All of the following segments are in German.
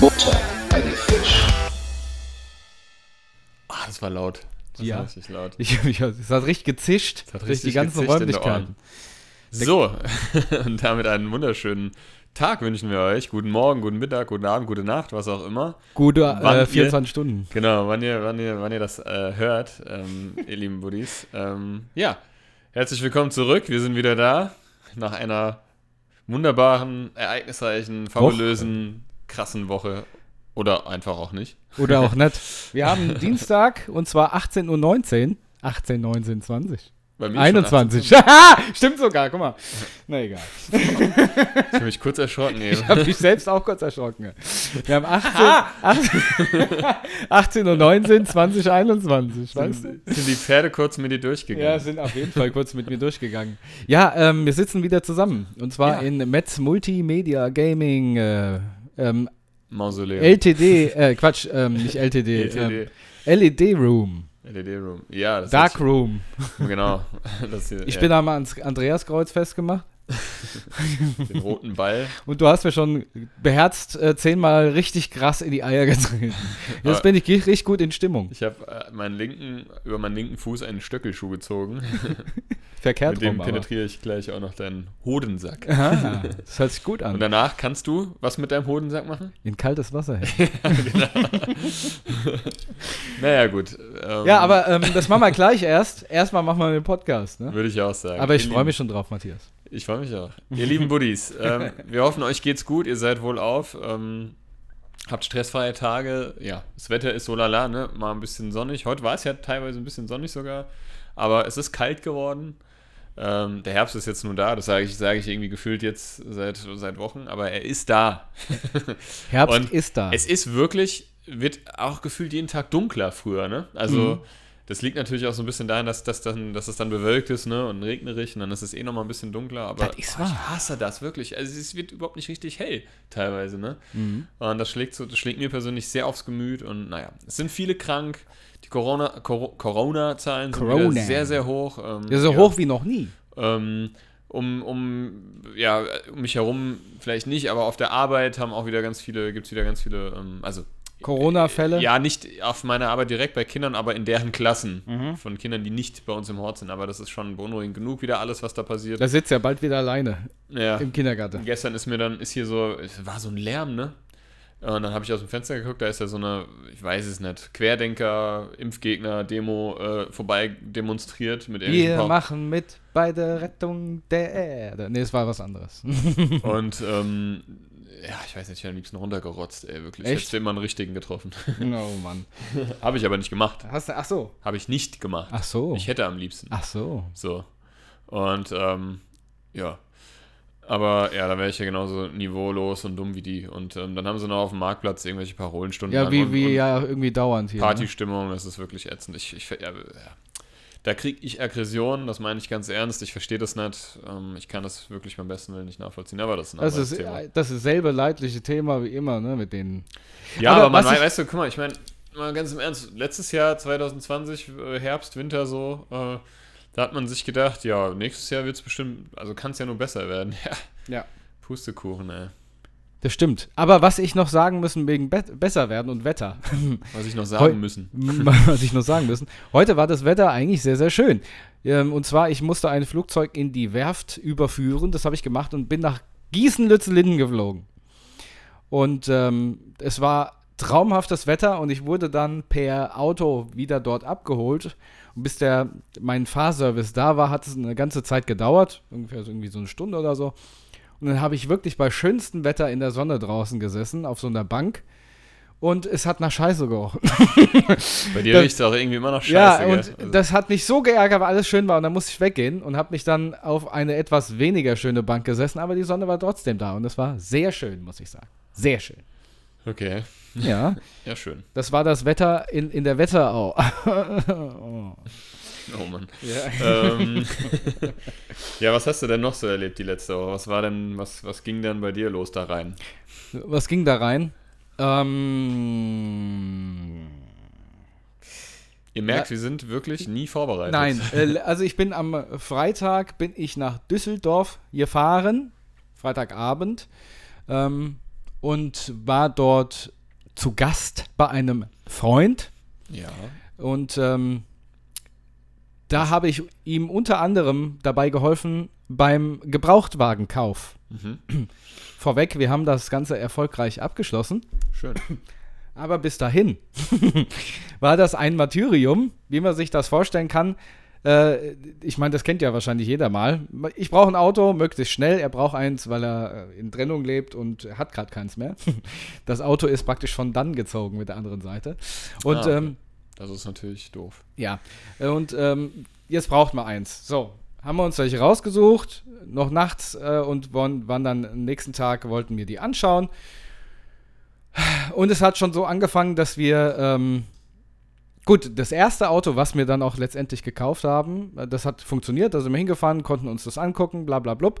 Butter bei die Fisch. Ah, das war laut. Das Ja. war richtig laut. Ich, ich, es hat richtig gezischt hat durch richtig die ganzen Räumlichkeiten. So, und damit einen wunderschönen Tag wünschen wir euch. Guten Morgen, guten Mittag, guten Abend, gute Nacht, was auch immer. Gute äh, ihr- 24 Stunden. Genau, wann ihr, wann ihr, wann ihr das äh, hört, ähm, ihr lieben Buddies. Ähm, ja, herzlich willkommen zurück. Wir sind wieder da nach einer wunderbaren, ereignisreichen, fabulösen, krassen Woche. Oder einfach auch nicht. Oder auch nicht. Wir haben Dienstag und zwar 18.19 Uhr. 18, 19, 20. Bei mir schon 21. Stimmt sogar, guck mal. Na egal. 18. Ich habe mich kurz erschrocken. Eben. Ich habe mich selbst auch kurz erschrocken. Wir haben 18, 18, 18 und 19, 20, 21. Weißt du? Sind, sind die Pferde kurz mit dir durchgegangen? Ja, sind auf jeden Fall kurz mit mir durchgegangen. Ja, ähm, wir sitzen wieder zusammen. Und zwar Ja. in Metz Multimedia Gaming äh, ähm, Mausoleum. LTD, äh, Quatsch, ähm, nicht LTD, LTD. Ähm, LED Room, LED Room. Ja, Dark Room. Genau. Das hier, Ich ja, bin am ans Andreaskreuz festgemacht den roten Ball. und du hast mir schon beherzt äh, zehnmal richtig krass in die Eier getreten. Jetzt bin ich richtig gut in Stimmung. Ich habe äh, meinen linken, über meinen linken Fuß einen Stöckelschuh gezogen. Verkehrt Mit dem penetriere ich gleich auch noch deinen Hodensack. Aha, das hört sich gut Und an. danach kannst du was mit deinem Hodensack machen? In kaltes Wasser. Naja, gut. Ähm, Ja, aber ähm, das machen wir gleich erst. Erstmal machen wir den Podcast. Ne? Würde ich auch sagen. Aber ich freue mich schon drauf, Matthias. Ich freue mich auch. Ihr lieben Buddies, ähm, wir hoffen, euch geht's gut, ihr seid wohl auf. Ähm, habt stressfreie Tage. Ja, das Wetter ist so lala, ne? Mal ein bisschen sonnig. Heute war es ja teilweise ein bisschen sonnig sogar. Aber es ist kalt geworden. Ähm, der Herbst ist jetzt nur da, das sage ich, sage ich irgendwie gefühlt jetzt seit, seit Wochen, aber er ist da. Herbst Und ist da. Es ist wirklich, wird auch gefühlt jeden Tag dunkler früher, ne? Also, Mhm. Das liegt natürlich auch so ein bisschen daran, dass, dass, dann, dass es dann bewölkt ist, ne? Und regnerig und dann ist es eh nochmal ein bisschen dunkler. Aber boah, ich hasse das wirklich. Also, es wird überhaupt nicht richtig hell, teilweise, ne? Mhm. Und das schlägt, so, das schlägt mir persönlich sehr aufs Gemüt und naja, es sind viele krank. Die Corona- Cor- Corona-Zahlen sind Corona. sehr, sehr hoch. Ähm, ja, so ja. hoch wie noch nie. Ähm, um, um, ja, um mich herum vielleicht nicht, aber auf der Arbeit haben auch wieder ganz viele, gibt es wieder ganz viele, ähm, also Corona-Fälle. ja, nicht auf meiner Arbeit direkt bei Kindern, aber in deren Klassen Mhm. von Kindern, die nicht bei uns im Hort sind. Aber das ist schon beunruhigend genug, wieder alles, was da passiert. Da sitzt ja bald wieder alleine ja. im Kindergarten. Gestern ist mir dann, ist hier so, es war so ein Lärm, ne? Und dann habe ich aus dem Fenster geguckt, da ist ja so eine, ich weiß es nicht, Querdenker, Impfgegner, Demo äh, vorbei demonstriert mit Wir Pau- machen mit bei der Rettung der Erde. Nee, es war was anderes. Und ähm, ja, ich weiß nicht, ich hätte am liebsten runtergerotzt, ey, wirklich. Echt? Hättest du immer einen richtigen getroffen. oh Mann. Habe ich aber nicht gemacht. Hast du, ach so. Habe ich nicht gemacht. Ach so. Ich hätte am liebsten. Ach so. So. Und ähm, ja. Aber ja, da wäre ich ja genauso niveaulos und dumm wie die. Und ähm, dann haben sie noch auf dem Marktplatz irgendwelche Parolenstunden. Ja, wie, und, wie und ja irgendwie dauernd hier. Ne? Partystimmung, das ist wirklich ätzend. Ich, ich, ja, ja. Da kriege ich Aggression, das meine ich ganz ernst. Ich verstehe das nicht. Ähm, ich kann das wirklich beim besten Willen nicht nachvollziehen. Aber das ist ein Das ist Thema. das ist selbe leidliche Thema wie immer, ne, mit denen. Ja, Aber aber, man weiß, weißt du, guck mal, ich meine, mal ganz im Ernst, letztes Jahr 2020, äh, Herbst, Winter so, äh, da hat man sich gedacht, ja, nächstes Jahr wird es bestimmt, also kann es ja nur besser werden. Ja, Ja. Pustekuchen, ey. Das stimmt. Aber was ich noch sagen müssen wegen Be besser werden und Wetter. Was ich noch sagen Heu- müssen. was ich noch sagen müssen. Heute war das Wetter eigentlich sehr, sehr schön. Ähm, und zwar, ich musste ein Flugzeug in die Werft überführen. Das habe ich gemacht und bin nach Gießen-Lützelinen geflogen. Und ähm, es war traumhaftes Wetter und ich wurde dann per Auto wieder dort abgeholt. Und bis der, mein Fahrservice da war, hat es eine ganze Zeit gedauert. Ungefähr so, irgendwie so eine Stunde oder so. Und dann habe ich wirklich bei schönstem Wetter in der Sonne draußen gesessen, auf so einer Bank. Und es hat nach Scheiße gerochen. Bei dir riecht es auch irgendwie immer noch scheiße, Ja, gell? und Also, das hat mich so geärgert, weil alles schön war. Und dann musste ich weggehen und habe mich dann auf eine etwas weniger schöne Bank gesessen. Aber die Sonne war trotzdem da. Und es war sehr schön, muss ich sagen. Sehr schön. okay, Ja, ja, schön. das war das Wetter in, in der Wetterau. oh. Oh Mann. ja. ähm, ja, was hast du denn noch so erlebt die letzte Woche? Was war denn, was, was ging denn bei dir los da rein? Was ging da rein? Ähm, Ihr merkt, wir sind wirklich nie vorbereitet. Nein, äh, also ich bin am Freitag bin ich nach Düsseldorf gefahren, Freitagabend, ähm, und war dort zu Gast bei einem Freund. Ja. Und ähm, da habe ich ihm unter anderem dabei geholfen beim Gebrauchtwagenkauf. Mhm. Vorweg, wir haben das Ganze erfolgreich abgeschlossen. Schön. Aber bis dahin war das ein Martyrium, wie man sich das vorstellen kann. Äh, ich meine, das kennt ja wahrscheinlich jeder mal. Ich brauche ein Auto, möglichst schnell. Er braucht eins, weil er äh, in Trennung lebt und hat gerade keins mehr. Das Auto ist praktisch von dann gezogen mit der anderen Seite. Und Ah, okay. ähm, Das ist natürlich doof. ja, und ähm, jetzt braucht man eins. So, haben wir uns welche rausgesucht, noch nachts äh, und waren, waren dann am nächsten Tag, wollten wir die anschauen. Und es hat schon so angefangen, dass wir, ähm, gut, das erste Auto, was wir dann auch letztendlich gekauft haben, äh, das hat funktioniert, da sind wir hingefahren, konnten uns das angucken, bla bla blub.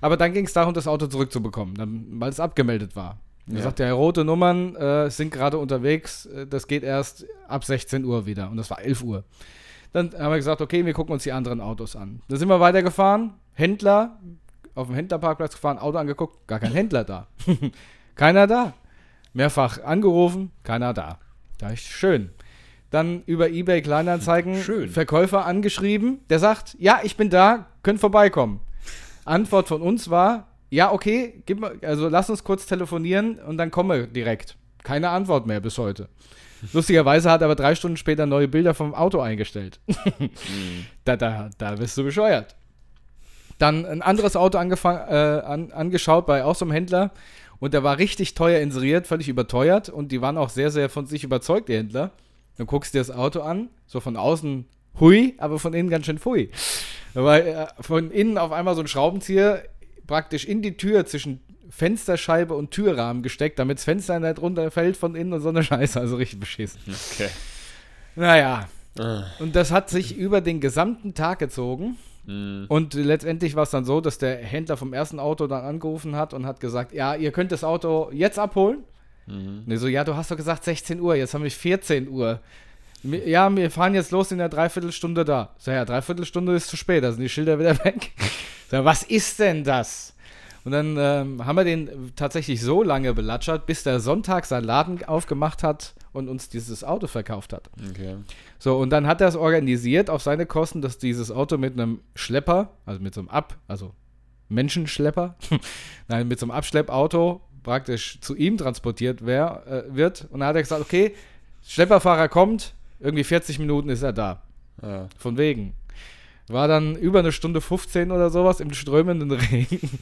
Aber dann ging es darum, das Auto zurückzubekommen, weil es abgemeldet war. Er Ja. sagt, ja, rote Nummern äh, sind gerade unterwegs, äh, das geht erst ab 16 Uhr wieder. Und das war 11 Uhr. Dann haben wir gesagt, okay, wir gucken uns die anderen Autos an. Dann sind wir weitergefahren, Händler, auf dem Händlerparkplatz gefahren, Auto angeguckt, gar kein Händler da. keiner da. Mehrfach angerufen, keiner da. Da ist schön. Dann über eBay Kleinanzeigen Schön. Verkäufer angeschrieben, der sagt, ja, ich bin da, könnt vorbeikommen. Antwort von uns war, ja, okay, gib mal, also lass uns kurz telefonieren und dann komme direkt. Keine Antwort mehr bis heute. Lustigerweise hat er aber drei Stunden später neue Bilder vom Auto eingestellt. da, da, da bist du bescheuert. Dann ein anderes Auto angefangen, äh, an, angeschaut bei auch so einem Händler und der war richtig teuer inseriert, völlig überteuert und die waren auch sehr, sehr von sich überzeugt, die Händler. Dann guckst du dir das Auto an, so von außen hui, aber von innen ganz schön pfui. Weil äh, von innen auf einmal so ein Schraubenzieher praktisch in die Tür zwischen Fensterscheibe und Türrahmen gesteckt, damit das Fenster nicht runterfällt von innen und so eine Scheiße, also richtig beschissen. Okay. Naja, Ah, und das hat sich über den gesamten Tag gezogen. mh, Und letztendlich war es dann so, dass der Händler vom ersten Auto dann angerufen hat und hat gesagt, ja, ihr könnt das Auto jetzt abholen. mhm. Und ich so, ja, du hast doch gesagt 16 Uhr, jetzt haben wir 14 Uhr. Ja, wir fahren jetzt los in der Dreiviertelstunde da. So, ja, Dreiviertelstunde ist zu spät, da sind die Schilder wieder weg. So, was ist denn das? Und dann ähm, haben wir den tatsächlich so lange belatschert, bis der Sonntag seinen Laden aufgemacht hat und uns dieses Auto verkauft hat. Okay. So, und dann hat er es organisiert auf seine Kosten, dass dieses Auto mit einem Schlepper, also mit so einem Ab, also Menschenschlepper, nein, mit so einem Abschleppauto praktisch zu ihm transportiert wär, äh, wird. Und dann hat er gesagt, okay, Schlepperfahrer kommt, irgendwie 40 Minuten ist er da. Ja. Von wegen. War dann über eine Stunde 15 oder sowas im strömenden Regen.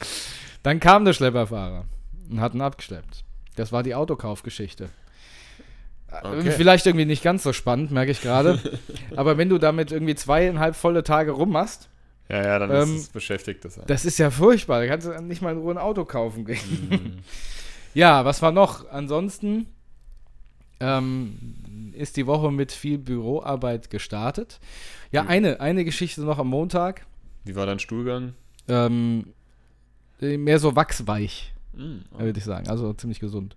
Dann kam der Schlepperfahrer und hat ihn abgeschleppt. Das war die Autokaufgeschichte. Okay. Vielleicht irgendwie nicht ganz so spannend, merke ich gerade. Aber wenn du damit irgendwie zweieinhalb volle Tage rummachst, ja, ja, dann Ähm, ist es beschäftigt das. das ist ja furchtbar. Da kannst du nicht mal in Ruhe ein Auto kaufen gehen. Mhm. Ja, was war noch? Ansonsten ähm, ist die Woche mit viel Büroarbeit gestartet. Ja, eine, eine Geschichte noch am Montag. Wie war dein Stuhlgang? Ähm, äh, mehr so wachsweich, Mhm. würde ich sagen. Also ziemlich gesund.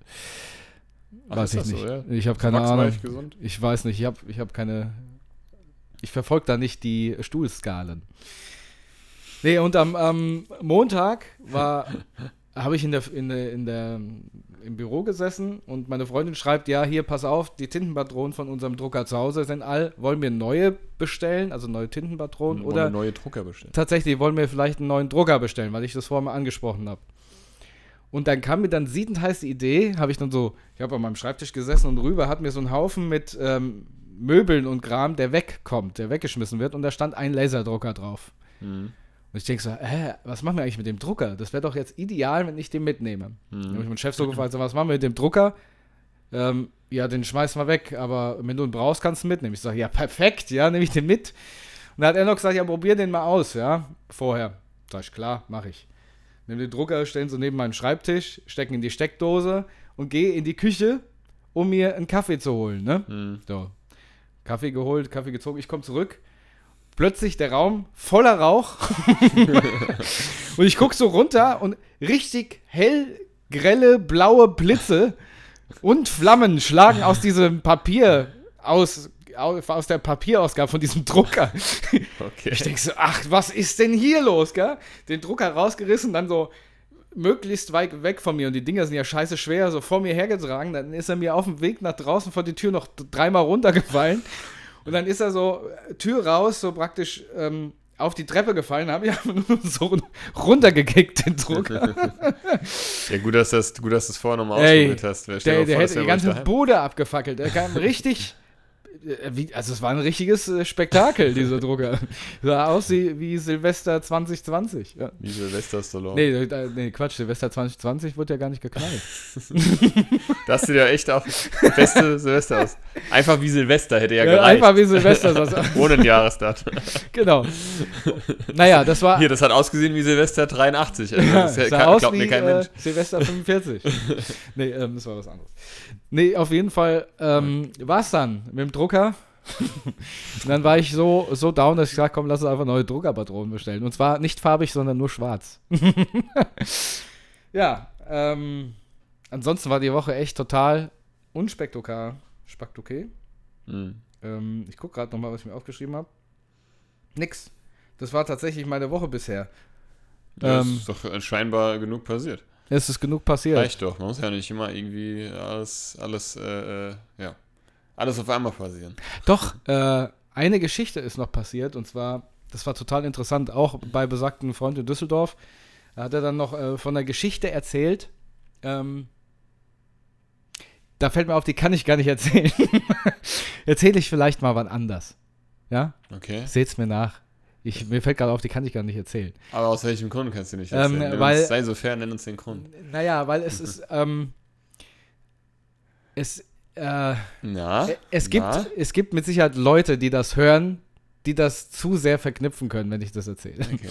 Ach, weiß ich das so, nicht. ja? Ich habe keine Ahnung. gesund? Ich weiß nicht. Ich habe ich hab keine. Ich verfolge da nicht die Stuhlskalen. Nee, und am, am Montag war. habe ich in der, in, der, in der, im Büro gesessen und meine Freundin schreibt, ja, hier, pass auf, die Tintenpatronen von unserem Drucker zu Hause sind all, wollen wir neue bestellen, also neue Tintenpatronen, Wollen oder neue Drucker bestellen. tatsächlich wollen wir vielleicht einen neuen Drucker bestellen, weil ich das vorher mal angesprochen habe. Und dann kam mir dann siedend heiß die Idee, habe ich dann so, ich habe an meinem Schreibtisch gesessen und rüber hat mir so ein Haufen mit ähm, Möbeln und Kram, der wegkommt, der weggeschmissen wird und da stand ein Laserdrucker drauf. Mhm. Und ich denke so, hä, was machen wir eigentlich mit dem Drucker? Das wäre doch jetzt ideal, wenn ich den mitnehme. Dann habe ich meinen Chef so gefragt, so, was machen wir mit dem Drucker? Ähm, ja, den schmeißen wir weg, aber wenn du ihn brauchst, kannst du ihn mitnehmen. Ich sage, ja, perfekt, ja, nehme ich den mit. Und da hat er noch gesagt, ja, probier den mal aus, ja, vorher. Sag ich, klar, mache ich. Nimm den Drucker, stellen so neben meinen Schreibtisch, stecken in die Steckdose und gehe in die Küche, um mir einen Kaffee zu holen, ne? Mhm. So. Kaffee geholt, Kaffee gezogen, ich komme zurück. Plötzlich der Raum voller Rauch. und ich gucke so runter und richtig hell, grelle, blaue Blitze und Flammen schlagen aus diesem Papier aus, aus der Papierausgabe von diesem Drucker. Okay. Ich denke so, ach, was ist denn hier los, gell? Den Drucker rausgerissen, dann so möglichst weit weg von mir und die Dinger sind ja scheiße schwer, so vor mir hergetragen. Dann ist er mir auf dem Weg nach draußen vor die Tür noch dreimal runtergefallen. Und dann ist er so äh, Tür raus, so praktisch ähm, auf die Treppe gefallen, habe ich einfach nur so runtergekickt, den Drucker. ja, gut, dass, das, gut, dass du es vorher nochmal ausprobiert hast. Stell Der, der vor, hätte die ganze. Bude abgefackelt. Der kam richtig. Äh, Wie, also es war ein richtiges äh, Spektakel, dieser Drucker. Sah aus wie, wie Silvester 2020. Ja. Wie Silvester Stallone. Nee, äh, nee, Quatsch, Silvester 2020 wurde ja gar nicht geknallt. Das sieht ja echt auch beste Silvester aus. Einfach wie Silvester hätte ja Ja, gereicht. einfach wie Silvester. Ohne ein Jahresdatum. genau. Naja, das war. Hier, das hat ausgesehen wie Silvester 83. Also Ja, das sah kann, aus glaubt wie mir kein äh, Mensch. Silvester 45. nee, ähm, das war was anderes. Nee, auf jeden Fall ähm, war es dann mit dem Drucker. Dann war ich so, so down, dass ich gesagt komm, lass uns einfach neue Druckerpatronen bestellen. Und zwar nicht farbig, sondern nur schwarz. ja, ähm, ansonsten war die Woche echt total unspektakulär. Spektakulär. Hm. Ähm, ich gucke gerade nochmal, was ich mir aufgeschrieben habe. Nix. Das war tatsächlich meine Woche bisher. Ja, Ähm, ist doch scheinbar genug passiert. Es ist genug passiert. Reicht doch. Man muss ja nicht immer irgendwie alles, alles, äh, äh, ja, alles auf einmal passieren. Doch, äh, eine Geschichte ist noch passiert und zwar, das war total interessant, auch bei besagten Freund in Düsseldorf. Da hat er dann noch äh, von der Geschichte erzählt. Ähm, da fällt mir auf, die kann ich gar nicht erzählen. Erzähle ich vielleicht mal wann anders. Ja? Okay. Seht's mir nach. Ich, mir fällt gerade auf, die kann ich gar nicht erzählen. Aber aus welchem Grund kannst du nicht Ähm, erzählen? Nenn weil- uns, sei so fair, nenn uns den Grund. Naja, weil es ist, ähm, es, äh, Na? es gibt, Na? es gibt mit Sicherheit Leute, die das hören, die das zu sehr verknüpfen können, wenn ich das erzähle. Okay.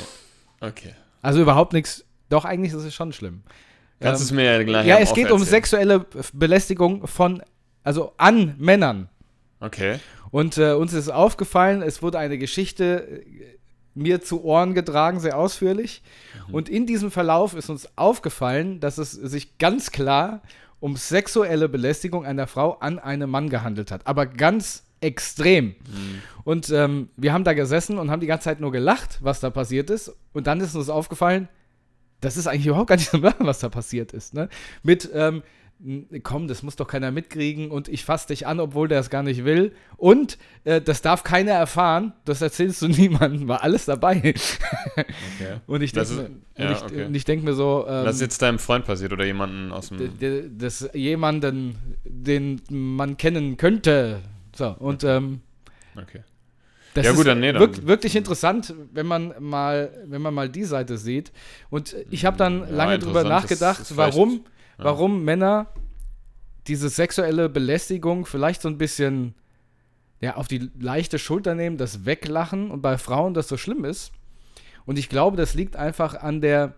Okay. Also überhaupt nichts. Doch, eigentlich ist es schon schlimm. Kannst du es Ähm, mir ja gleich ja, es geht um sexuelle Belästigung von, also an Männern. Okay. Und äh, uns ist aufgefallen, es wurde eine Geschichte mir zu Ohren getragen, sehr ausführlich. Mhm. Und in diesem Verlauf ist uns aufgefallen, dass es sich ganz klar um sexuelle Belästigung einer Frau an einem Mann gehandelt hat. Aber ganz extrem. Mhm. Und ähm, wir haben da gesessen und haben die ganze Zeit nur gelacht, was da passiert ist. Und dann ist uns aufgefallen, das ist eigentlich überhaupt gar nicht so lachen, was da passiert ist. Ne? Mit, ähm, komm, das muss doch keiner mitkriegen und ich fass dich an, obwohl der es gar nicht will. Und äh, das darf keiner erfahren, das erzählst du niemandem, war alles dabei. okay. und ich Das denke mir, ja, ich, okay. ich denk mir so, ähm, Das ist jetzt deinem Freund passiert oder jemanden aus dem. d- dass jemanden, den man kennen könnte. So, und ähm, Okay. Das Ja, ist gut, dann nee, dann- wirk wirklich interessant, wenn man mal, wenn man mal die Seite sieht. Und ich habe dann Ja, lange drüber das nachgedacht, ist vielleicht- warum, ja. Männer diese sexuelle Belästigung vielleicht so ein bisschen ja, auf die leichte Schulter nehmen, das weglachen und bei Frauen das so schlimm ist. Und ich glaube, das liegt einfach an der,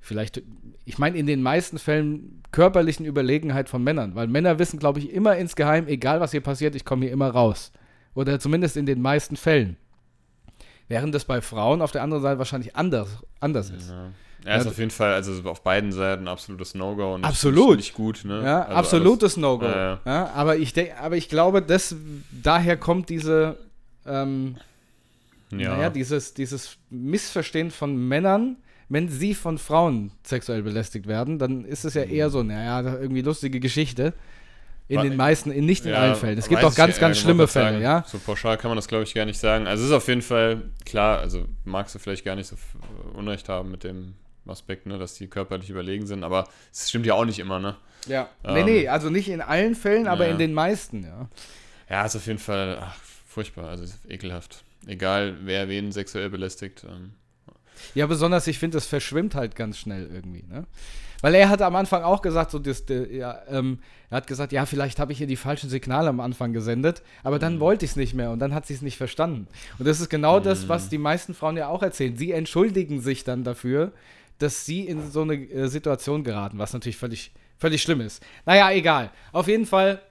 vielleicht, ich meine, in den meisten Fällen körperlichen Überlegenheit von Männern. Weil Männer wissen, glaube ich, immer insgeheim, egal was hier passiert, ich komme hier immer raus. Oder zumindest in den meisten Fällen. Während das bei Frauen auf der anderen Seite wahrscheinlich anders, anders ist. Ja. Er ist Ja, auf jeden Fall, also auf beiden Seiten absolutes No-Go. und Absolut. Nicht, gut, ne? Ja, Also absolutes No-Go. Ja, ja. Aber, ich denk, aber ich glaube, das, daher kommt diese, ähm, ja. naja, dieses, dieses Missverstehen von Männern, wenn sie von Frauen sexuell belästigt werden, dann ist es ja eher so, naja, irgendwie lustige Geschichte. In den meisten, in nicht in Ja, allen Fällen. Es gibt auch ganz, ganz schlimme Fälle, sagen, ja. So pauschal kann man das, glaube ich, gar nicht sagen. Also es ist auf jeden Fall klar, also magst du vielleicht gar nicht so Unrecht haben mit dem Aspekt, ne, dass die körperlich überlegen sind, aber es stimmt ja auch nicht immer, ne? Ja. Ähm, nee, nee, also nicht in allen Fällen, aber ja. in den meisten, ja. Ja, ist auf jeden Fall ach, furchtbar, also ekelhaft. Egal, wer wen sexuell belästigt. Ähm, Ja, besonders, ich finde, das verschwimmt halt ganz schnell irgendwie, ne? Weil er hat am Anfang auch gesagt, so das, ja, ähm, er hat gesagt, ja, vielleicht habe ich hier die falschen Signale am Anfang gesendet, aber dann wollte ich es nicht mehr und dann hat sie es nicht verstanden. Und das ist genau das, was die meisten Frauen ja auch erzählen. Sie entschuldigen sich dann dafür, dass sie in so eine äh, Situation geraten, was natürlich völlig, völlig schlimm ist. Naja, egal. Auf jeden Fall,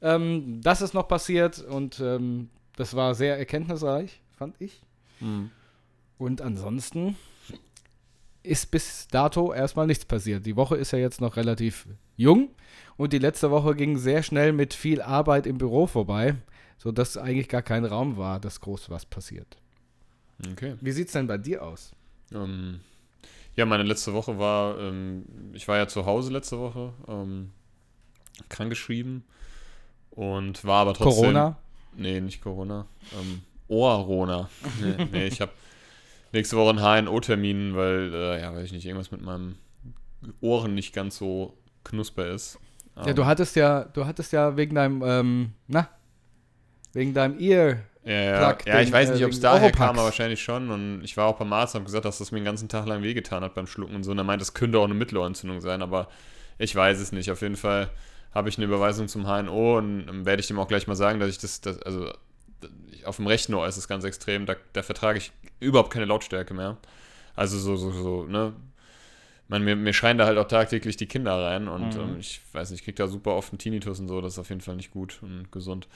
ähm, das ist noch passiert und ähm, das war sehr erkenntnisreich, fand ich. Und ansonsten ist bis dato erstmal nichts passiert. Die Woche ist ja jetzt noch relativ jung und die letzte Woche ging sehr schnell mit viel Arbeit im Büro vorbei, sodass eigentlich gar kein Raum war, dass groß was passiert. Okay. Wie sieht es denn bei dir aus? Ähm, ja, meine letzte Woche war, ähm, ich war ja zu Hause letzte Woche, ähm, krankgeschrieben und war aber trotzdem. Corona? Nee, nicht Corona. Ähm, Ohrona. nee, nee, ich habe nächste Woche einen HNO-Termin, weil, äh, ja, weiß ich nicht, irgendwas mit meinem Ohren nicht ganz so knusper ist. Ja, du hattest ja, du hattest ja wegen deinem, ähm, na, wegen deinem Ear. Ja, ja. Ja ich weiß äh, nicht, ob es daher Oropax. kam, aber wahrscheinlich schon. Und ich war auch beim Arzt und habe gesagt, dass das mir den ganzen Tag lang wehgetan hat beim Schlucken und so. Und er meint, das könnte auch eine Mittelohrentzündung sein, aber ich weiß es nicht. Auf jeden Fall habe ich eine Überweisung zum HNO und ähm, werde ich dem auch gleich mal sagen, dass ich das, das also auf dem rechten Ohr ist es ganz extrem, da, da vertrage ich überhaupt keine Lautstärke mehr. Also so, so, so, ne? Man, mir, mir schreien da halt auch tagtäglich die Kinder rein und Mhm. ähm, ich weiß nicht, ich krieg da super oft einen Tinnitus und so, das ist auf jeden Fall nicht gut und gesund.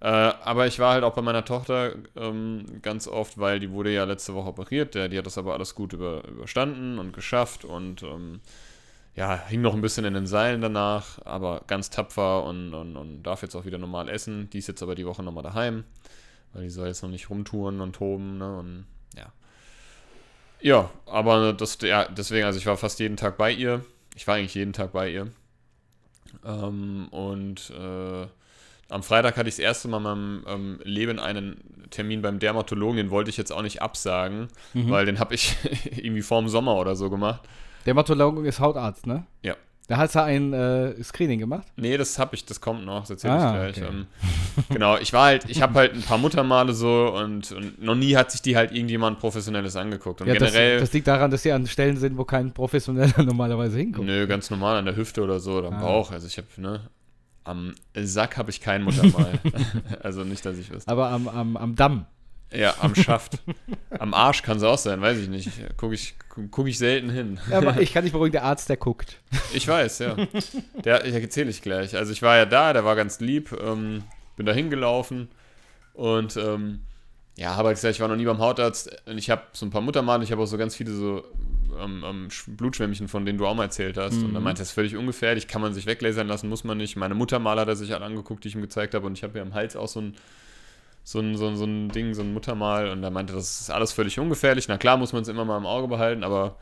Äh, aber ich war halt auch bei meiner Tochter ähm, ganz oft, weil die wurde ja letzte Woche operiert, der, die hat das aber alles gut über, überstanden und geschafft und ähm, ja, hing noch ein bisschen in den Seilen danach, aber ganz tapfer und, und, und darf jetzt auch wieder normal essen. Die ist jetzt aber die Woche nochmal daheim, weil die soll jetzt noch nicht rumtouren und toben, ne? Und ja. Ja, aber das, ja, deswegen, also ich war fast jeden Tag bei ihr. Ich war eigentlich jeden Tag bei ihr. Ähm, und äh, am Freitag hatte ich das erste Mal in meinem ähm, Leben einen Termin beim Dermatologen, den wollte ich jetzt auch nicht absagen, Mhm. weil den habe ich irgendwie vorm Sommer oder so gemacht. Dermatologe ist Hautarzt, ne? Ja. Da hat er ein äh, Screening gemacht. Nee, das habe ich, das kommt noch, das erzähle Ah, ich gleich. okay. Ähm, genau, ich war halt, ich habe halt ein paar Muttermale so und, und noch nie hat sich die halt irgendjemand Professionelles angeguckt. Und Ja, das, generell, das liegt daran, dass sie an Stellen sind, wo kein Professioneller normalerweise hinguckt. nö, ganz normal an der Hüfte oder so oder am Ah. Bauch. Also ich habe, ne, am Sack habe ich kein Muttermal. also nicht, dass ich wüsste. Aber am, am, am Damm. Ja, am Schaft. am Arsch kann es auch sein, weiß ich nicht. Gucke ich, guck ich selten hin. Ja, aber ich kann nicht beruhigen, der Arzt, der guckt. Ich weiß, ja. Der, ich erzähle ich gleich. Also ich war ja da, der war ganz lieb, ähm, bin da hingelaufen und ähm, ja, habe halt gesagt, ich war noch nie beim Hautarzt und ich habe so ein paar Muttermale, ich habe auch so ganz viele so ähm, ähm, Sch- Blutschwämmchen, von denen du auch mal erzählt hast. Und er Mhm. meinte, das ist völlig ungefährlich, kann man sich weglasern lassen, muss man nicht. Meine Muttermale hat er sich halt angeguckt, die ich ihm gezeigt habe und ich habe ja am Hals auch so ein so ein, so, ein, so ein Ding, so ein Muttermal und er meinte, das ist alles völlig ungefährlich. Na klar, muss man es immer mal im Auge behalten, aber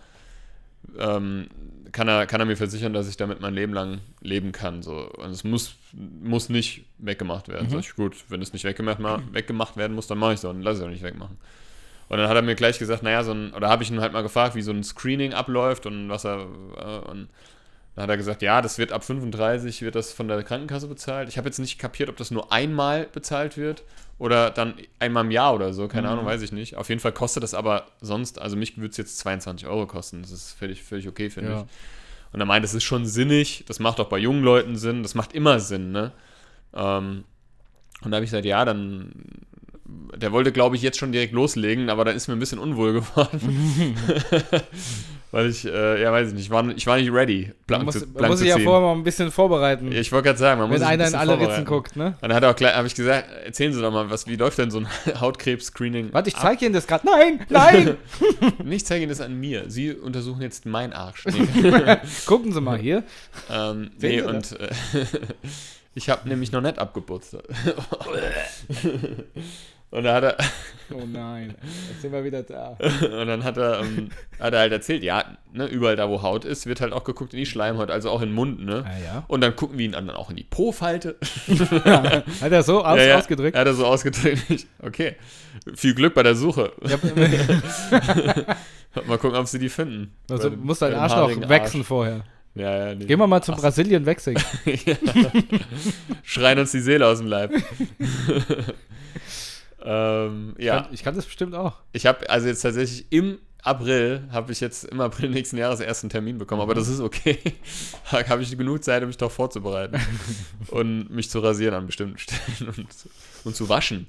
ähm, kann, er, kann er mir versichern, dass ich damit mein Leben lang leben kann. So. Und es muss, muss nicht weggemacht werden. Mhm. Sag ich, gut, wenn es nicht weggemacht, ma- weggemacht werden muss, dann mache ich es auch und lasse ich es auch nicht wegmachen. Und dann hat er mir gleich gesagt, naja, so ein, oder habe ich ihn halt mal gefragt, wie so ein Screening abläuft und was er, äh, und dann hat er gesagt, ja, das wird ab 35 wird das von der Krankenkasse bezahlt. Ich habe jetzt nicht kapiert, ob das nur einmal bezahlt wird oder dann einmal im Jahr oder so, keine Mhm. Ahnung, weiß ich nicht. Auf jeden Fall kostet das aber sonst, also mich würde es jetzt 22 Euro kosten. Das ist völlig, völlig okay, finde Ja. ich. Und er meint, das ist schon sinnig, das macht auch bei jungen Leuten Sinn, das macht immer Sinn, ne? Ähm, und da habe ich gesagt, ja, dann, der wollte, glaube ich, jetzt schon direkt loslegen, aber dann ist mir ein bisschen unwohl geworden. Weil ich, äh, ja, weiß ich nicht, ich war, ich war nicht ready, Man blank muss, zu, man blank muss zu sich ja vorher mal ein bisschen vorbereiten. Ich wollte gerade sagen, man muss wenn ein einer in bisschen alle Ritzen guckt, ne? Und dann hat er auch gleich, habe ich gesagt, erzählen Sie doch mal, was, wie läuft denn so ein Hautkrebs-Screening? Warte, ich zeige Ihnen das gerade. Nein, nein! Nicht zeige Ihnen das an mir. Sie untersuchen jetzt meinen Arsch. Nee. Gucken Sie mal hier. ähm, Sehen nee, und äh, ich habe nämlich noch nicht abgeputzt. Und da hat er, Oh nein, jetzt sind wir wieder da. und dann hat er, ähm, hat er halt erzählt, ja, ne, überall da, wo Haut ist, wird halt auch geguckt in die Schleimhaut, also auch in den Mund, ne? Ah ja. Und dann gucken wir ihn dann auch in die Po-Falte. Hat er so aus, Ja, ja, ausgedrückt? Hat er so ausgedrückt. Okay. Viel Glück bei der Suche. Ja, Mal gucken, ob sie die finden. also Bei- muss dein bei dem Arsch wechseln vorher. Ja, ja, nee. Gehen wir mal zum Brasilien wechseln. ja. Schreien uns die Seele aus dem Leib. Ähm, Ich, ja, kann, ich kann das bestimmt auch. ich habe also jetzt tatsächlich im April, habe ich jetzt im April nächsten Jahres erst einen Termin bekommen, aber das ist okay. da habe ich genug Zeit, um mich doch vorzubereiten und mich zu rasieren an bestimmten Stellen und, und zu waschen.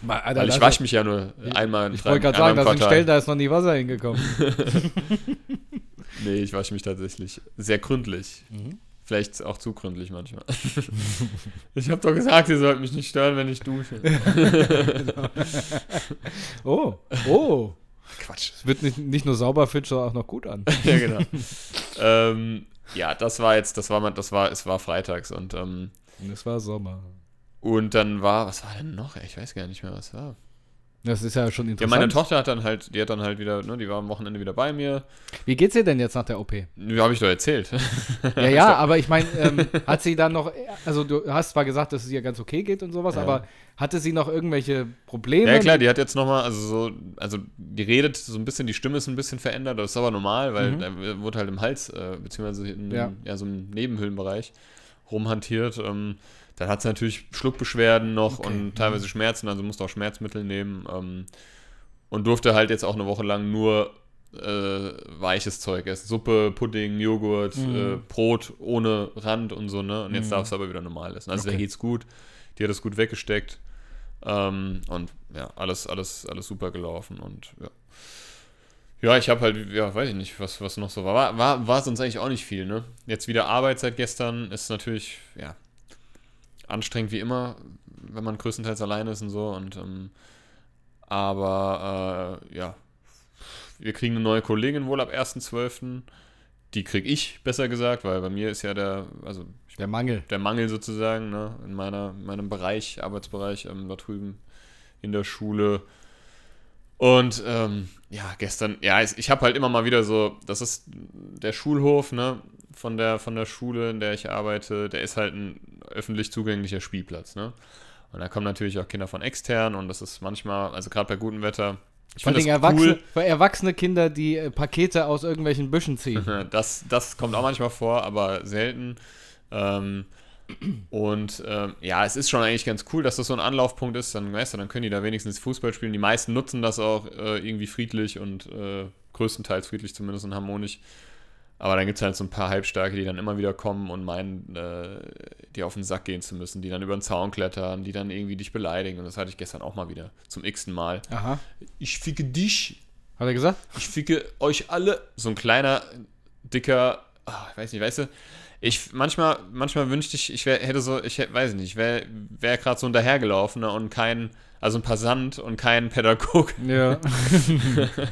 Mal, Alter, Weil ich wasche mich ja nur einmal Ich wollte gerade sagen, da sind Stellen, da ist noch nie Wasser hingekommen. Nee, ich wasche mich tatsächlich sehr gründlich. Mhm. Vielleicht auch zu gründlich manchmal. ich habe doch gesagt, ihr sollt mich nicht stören, wenn ich dusche. Oh, oh. Quatsch. Es wird nicht, nicht nur sauber, fühlt schon auch noch gut an. ja, genau. ähm, ja, das war jetzt, das war mal, das war, es war freitags und ähm, Und es war Sommer. Und dann war, was war denn noch? Ich weiß gar nicht mehr, was war. Das ist ja schon Ja, interessant. meine Tochter hat dann halt, die hat dann halt wieder, ne, die war am Wochenende wieder bei mir. Wie geht's dir denn jetzt nach der OP? Wie habe ich doch erzählt. Ja, ja, aber ich meine, ähm, hat sie dann noch, also du hast zwar gesagt, dass es ihr ganz okay geht und sowas, Ja. aber hatte sie noch irgendwelche Probleme? Ja, klar, die hat jetzt nochmal, also so, also die redet so ein bisschen, die Stimme ist ein bisschen verändert, das ist aber normal, weil Mhm. da wurde halt im Hals, äh, beziehungsweise in Ja. ja. so im Nebenhöhlenbereich rumhantiert. Ähm, dann hat sie natürlich Schluckbeschwerden noch Okay, und mhm. teilweise Schmerzen, also musste auch Schmerzmittel nehmen ähm, und durfte halt jetzt auch eine Woche lang nur äh, weiches Zeug essen. Suppe, Pudding, Joghurt, Mhm. äh, Brot ohne Rand und so, ne? Und jetzt Mhm. darf es aber wieder normal essen. Also Okay. der geht's gut. Die hat es gut weggesteckt. Ähm, und ja, alles, alles, alles super gelaufen und ja. Ja, ich habe halt, ja, weiß ich nicht, was, was noch so war. war. War war sonst eigentlich auch nicht viel, ne? Jetzt wieder Arbeit seit gestern ist natürlich, ja, anstrengend wie immer, wenn man größtenteils alleine ist und so. Und ähm, aber äh, ja, wir kriegen eine neue Kollegin wohl ab 1.12. Die krieg ich, besser gesagt, weil bei mir ist ja der, also Der Mangel. der Mangel sozusagen, ne, in meiner, meinem Bereich, Arbeitsbereich, ähm, da drüben in der Schule. Und ähm, ja, gestern, ja, ich, ich habe halt immer mal wieder so, das ist der Schulhof, ne, von der, von der Schule, in der ich arbeite, der ist halt ein öffentlich zugänglicher Spielplatz, ne. Und da kommen natürlich auch Kinder von extern und das ist manchmal, also gerade bei gutem Wetter, ich Vor finde das erwachsene, cool. für erwachsene Kinder, die äh, Pakete aus irgendwelchen Büschen ziehen. Das, das kommt auch manchmal vor, aber selten. Ähm, und ähm, ja, es ist schon eigentlich ganz cool, dass das so ein Anlaufpunkt ist. Dann, weißt du, dann können die da wenigstens Fußball spielen. Die meisten nutzen das auch äh, irgendwie friedlich und äh, größtenteils friedlich zumindest und harmonisch. Aber dann gibt es halt so ein paar Halbstarke, die dann immer wieder kommen und meinen, äh, dir auf den Sack gehen zu müssen, die dann über den Zaun klettern, die dann irgendwie dich beleidigen. Und das hatte ich gestern auch mal wieder zum x-ten Mal. Aha. Ich ficke dich, Hat er gesagt? ich ficke euch alle. So ein kleiner, dicker, ah, ich weiß nicht, weißt du, ich manchmal, manchmal wünschte ich, ich wär, hätte so, ich hätte, weiß nicht, ich wäre wär gerade so hinterhergelaufen ne, und kein, also ein Passant und kein Pädagog. Ja.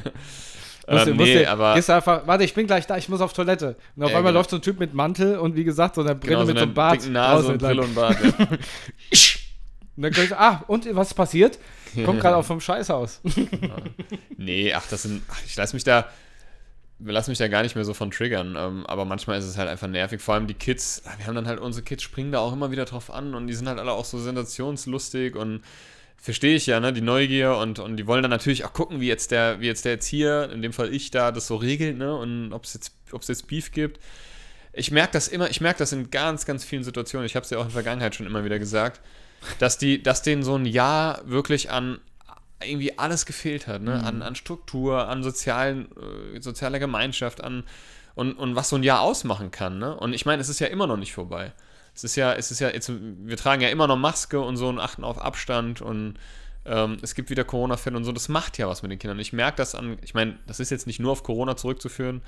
Ähm, Musst du- musst nee, aber Gehst einfach, warte, ich bin gleich da, ich muss auf Toilette. Und auf Ja, einmal genau. läuft so ein Typ mit Mantel und wie gesagt, so einer Brille genau, mit so einem Bart. Nase und. Brille und Bart. Ja. Und dann gleich, ah, und was ist passiert? Kommt gerade auch vom Scheißhaus. nee, ach, das sind, ach, ich lasse mich da, lass mich da gar nicht mehr so von triggern. Ähm, aber manchmal ist es halt einfach nervig. Vor allem die Kids, ah, wir haben dann halt, unsere Kids springen da auch immer wieder drauf an und die sind halt alle auch so sensationslustig und verstehe ich ja, ne, die Neugier und, und die wollen dann natürlich auch gucken, wie jetzt der, wie jetzt der Erzieher, in dem Fall ich da, das so regelt, ne, und ob es jetzt, ob es jetzt Beef gibt. Ich merke das immer, ich merke das in ganz, ganz vielen Situationen. Ich habe es ja auch in der Vergangenheit schon immer wieder gesagt, dass die, dass denen so ein Jahr wirklich an irgendwie alles gefehlt hat, ne? An, an Struktur, an sozialen, äh, sozialer Gemeinschaft, an und, und was so ein Jahr ausmachen kann, ne? Und ich meine, es ist ja immer noch nicht vorbei. Es ist ja, es ist ja, jetzt, wir tragen ja immer noch Maske und so und achten auf Abstand und ähm, es gibt wieder Corona-Fälle und so. Das macht ja was mit den Kindern. Ich merke das an, ich meine, das ist jetzt nicht nur auf Corona zurückzuführen,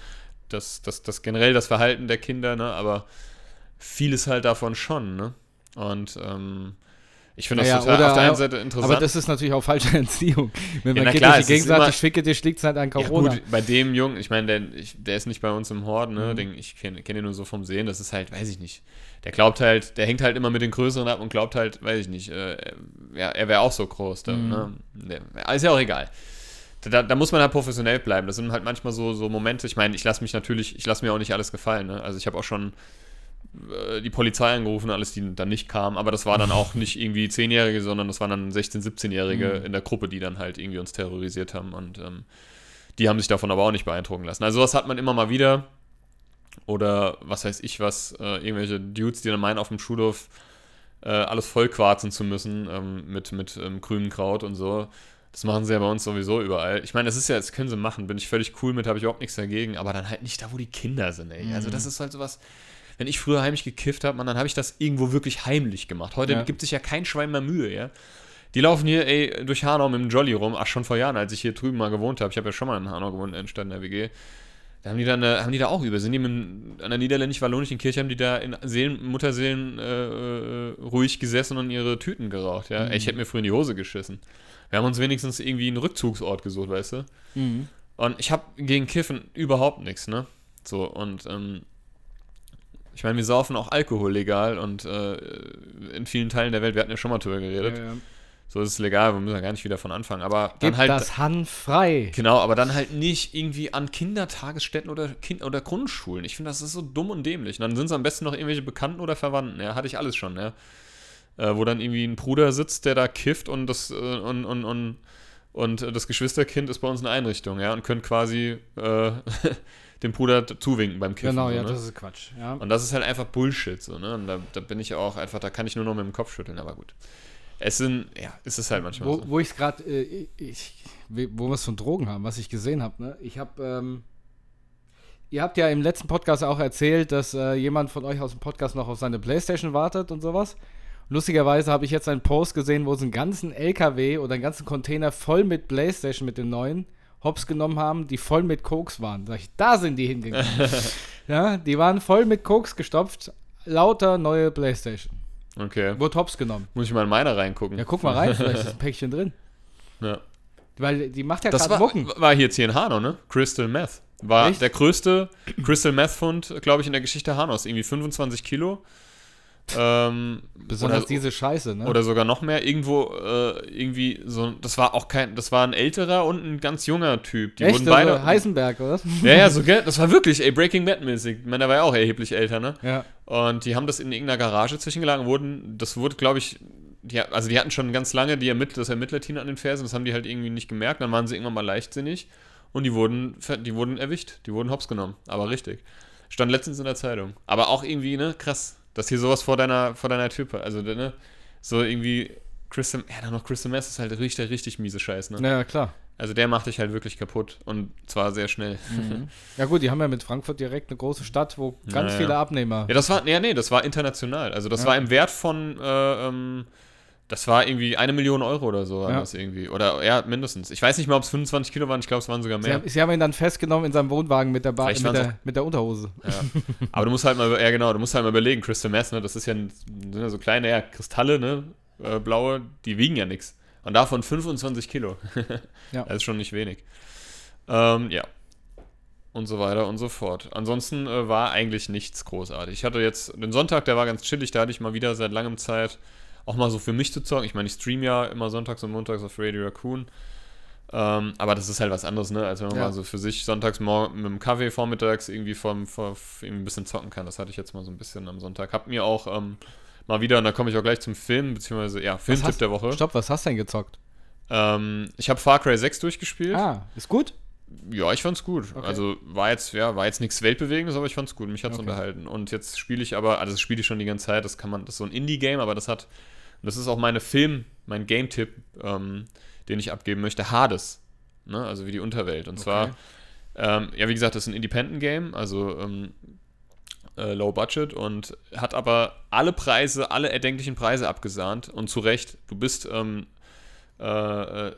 das, das, das generell das Verhalten der Kinder, ne? Aber vieles halt davon schon, ne? Und ähm, ich finde das Naja, total oder auf der einen Seite interessant. Aber das ist natürlich auch falsche Entziehung. Wenn Ja, man na Kind klar, durch es die ist Gegend sagt, immer- ich ficke dir, liegt es halt an Ja Corona. gut, bei dem Jungen, ich meine, der, der ist nicht bei uns im Hort, ne? Mhm. Den, ich kenne kenn ihn nur so vom Sehen, das ist halt, weiß ich nicht. Der glaubt halt, der hängt halt immer mit den Größeren ab und glaubt halt, weiß ich nicht, äh, ja, er wäre auch so groß. Da, Mhm. ne? Ist ja auch egal. Da, da muss man halt professionell bleiben. Das sind halt manchmal so, so Momente, ich meine, ich lasse mich natürlich, ich lasse mir auch nicht alles gefallen. Ne? Also ich habe auch schon äh, die Polizei angerufen, alles, die dann nicht kam, aber das war dann auch nicht irgendwie Zehnjährige, sondern das waren dann 16-, 17-Jährige Mhm. in der Gruppe, die dann halt irgendwie uns terrorisiert haben und ähm, die haben sich davon aber auch nicht beeindrucken lassen. Also was hat man immer mal wieder oder was weiß ich was, äh, irgendwelche Dudes, die dann meinen, auf dem Schulhof äh, alles vollquarzen zu müssen ähm, mit, mit ähm, grünem Kraut und so. Das machen sie ja bei uns sowieso überall. Ich meine, das ist ja, das können sie machen, bin ich völlig cool mit, habe ich überhaupt nichts dagegen, aber dann halt nicht da, wo die Kinder sind, ey. Also das ist halt sowas, wenn ich früher heimlich gekifft habe, dann habe ich das irgendwo wirklich heimlich gemacht. Heute Ja. gibt sich ja kein Schwein mehr Mühe, ja. Die laufen hier, ey, durch Hanau mit dem Jolly rum, ach, schon vor Jahren, als ich hier drüben mal gewohnt habe. Ich habe ja schon mal in Hanau gewohnt, in Stadt in der WG. Da haben die äh, haben die da auch über, sind die mit, an der niederländisch-wallonischen Kirche, haben die da in Seelen, Mutterseelen äh, äh, ruhig gesessen und ihre Tüten geraucht, ja. Ey, ich hätte mir früher in die Hose geschissen. Wir haben uns wenigstens irgendwie einen Rückzugsort gesucht, weißt du. Mhm. Und ich habe gegen Kiffen überhaupt nichts, ne? So, und ähm, Ich meine, wir saufen auch Alkohol legal und äh, in vielen Teilen der Welt, wir hatten ja schon mal drüber geredet, Ja, ja. So ist es legal, wir müssen ja gar nicht wieder von Anfang. Aber Gib dann halt. das Hanf frei. Genau, aber dann halt nicht irgendwie an Kindertagesstätten oder, kind oder Grundschulen. Ich finde, das ist so dumm und dämlich. Und dann sind es am besten noch irgendwelche Bekannten oder Verwandten. Ja, hatte ich alles schon, ja. Äh, wo dann irgendwie ein Bruder sitzt, der da kifft und das, äh, und, und, und, und das Geschwisterkind ist bei uns in der Einrichtung, ja, und können quasi äh, dem Bruder zuwinken beim Kiffen. Genau, so, ja, ne? das ist Quatsch. Ja. Und das ist halt einfach Bullshit, so, ne? Und da, da bin ich auch einfach, da kann ich nur noch mit dem Kopf schütteln, aber gut. Es sind, ja, es ist halt manchmal Wo, so. wo ich es gerade, äh, wo wir es von Drogen haben, was ich gesehen habe, ne? Ich habe, ähm, ihr habt ja im letzten Podcast auch erzählt, dass äh, jemand von euch aus dem Podcast noch auf seine Playstation wartet und sowas. Lustigerweise habe ich jetzt einen Post gesehen, wo sie einen ganzen LKW oder einen ganzen Container voll mit Playstation mit den neuen Hops genommen haben, die voll mit Koks waren. Sag ich, da sind die hingegangen. ja, die waren voll mit Koks gestopft, lauter neue Playstation. Okay. Wurde Hops genommen. Muss ich mal in meine reingucken. Ja, guck mal rein, vielleicht ist ein Päckchen drin. Ja. Weil die macht ja Das gerade war, Mucken. war hier jetzt hier in Hanau, ne? Crystal Meth. War Echt? der größte Crystal Meth Fund, glaube ich, in der Geschichte Hanaus. Irgendwie 25 Kilo. Ähm, Besonders oder, diese Scheiße, ne? oder sogar noch mehr. Irgendwo, äh, irgendwie so, das war auch kein, das war ein älterer und ein ganz junger Typ. Die Echt? wurden beide. Also Heisenberg, oder? ja, ja, so, gell? Das war wirklich, ey, Breaking Bad mäßig. Ich meine, der war ja auch erheblich älter, ne? ja. Und die haben das in irgendeiner Garage zwischengeladen, wurden, das wurde, glaube ich, die, also die hatten schon ganz lange die Ermittler, das Ermittlerteam an den Fersen, das haben die halt irgendwie nicht gemerkt, dann waren sie irgendwann mal leichtsinnig und die wurden, die wurden erwischt, die wurden hops genommen, aber richtig. Stand letztens in der Zeitung. Aber auch irgendwie, ne, krass, dass hier sowas vor deiner, vor deiner Tür, also, ne, so irgendwie, Crystal, ja, dann noch Crystal Mess ist halt richtig, richtig miese Scheiß, ne? Ja, klar. Also der macht dich halt wirklich kaputt und zwar sehr schnell. Ja gut, die haben ja mit Frankfurt direkt eine große Stadt, wo ganz Ja, viele ja. Abnehmer. Ja, das war, nee, nee, das war international. Also das Ja. war im Wert von, äh, ähm, das war irgendwie eine Million Euro oder so war Ja. das irgendwie. Oder ja, mindestens. Ich weiß nicht mal, ob es 25 Kilo waren, ich glaube, es waren sogar Sie mehr. haben, sie haben ihn dann festgenommen in seinem Wohnwagen mit der, ba mit der, mit der Unterhose. Ja. Aber du musst halt mal, ja genau, du musst halt mal überlegen, Crystal Meth, ne, das ist ja, ja so kleine ja, Kristalle, ne, äh, blaue, die wiegen ja nichts. Und davon 25 Kilo. Ja. Das ist schon nicht wenig. Ähm, ja. Und so weiter und so fort. Ansonsten äh, war eigentlich nichts großartig. Ich hatte jetzt den Sonntag, der war ganz chillig, da hatte ich mal wieder seit langem Zeit auch mal so für mich zu zocken. Ich meine, ich stream ja immer sonntags und montags auf Radio Raccoon. Ähm, aber das ist halt was anderes, ne? Als wenn man Ja. mal so für sich sonntags morgen mit dem Kaffee vormittags irgendwie vom, vor, irgendwie ein bisschen zocken kann. Das hatte ich jetzt mal so ein bisschen am Sonntag. Hab mir auch ähm, mal wieder, und da komme ich auch gleich zum Film, beziehungsweise, ja, Filmtipp hast- der Woche. Stopp, was hast du denn gezockt? Ähm, ich habe Far Cry 6 durchgespielt. Ah, ist gut? Ja, ich fand's gut. Okay. Also war jetzt, ja, war jetzt nichts Weltbewegendes, aber ich fand's gut. Mich hat's Okay. unterhalten. Und jetzt spiele ich aber, also das spiele ich schon die ganze Zeit, das kann man, das ist so ein Indie-Game, aber das hat, das ist auch meine Film, mein Game-Tipp, ähm, den ich abgeben möchte, Hades. Ne? Also wie die Unterwelt. Und zwar, Okay. ähm, ja, wie gesagt, das ist ein Independent-Game, also ähm, äh, Low Budget und hat aber alle Preise, alle erdenklichen Preise abgesahnt und zu Recht. Du bist, ähm, äh, äh,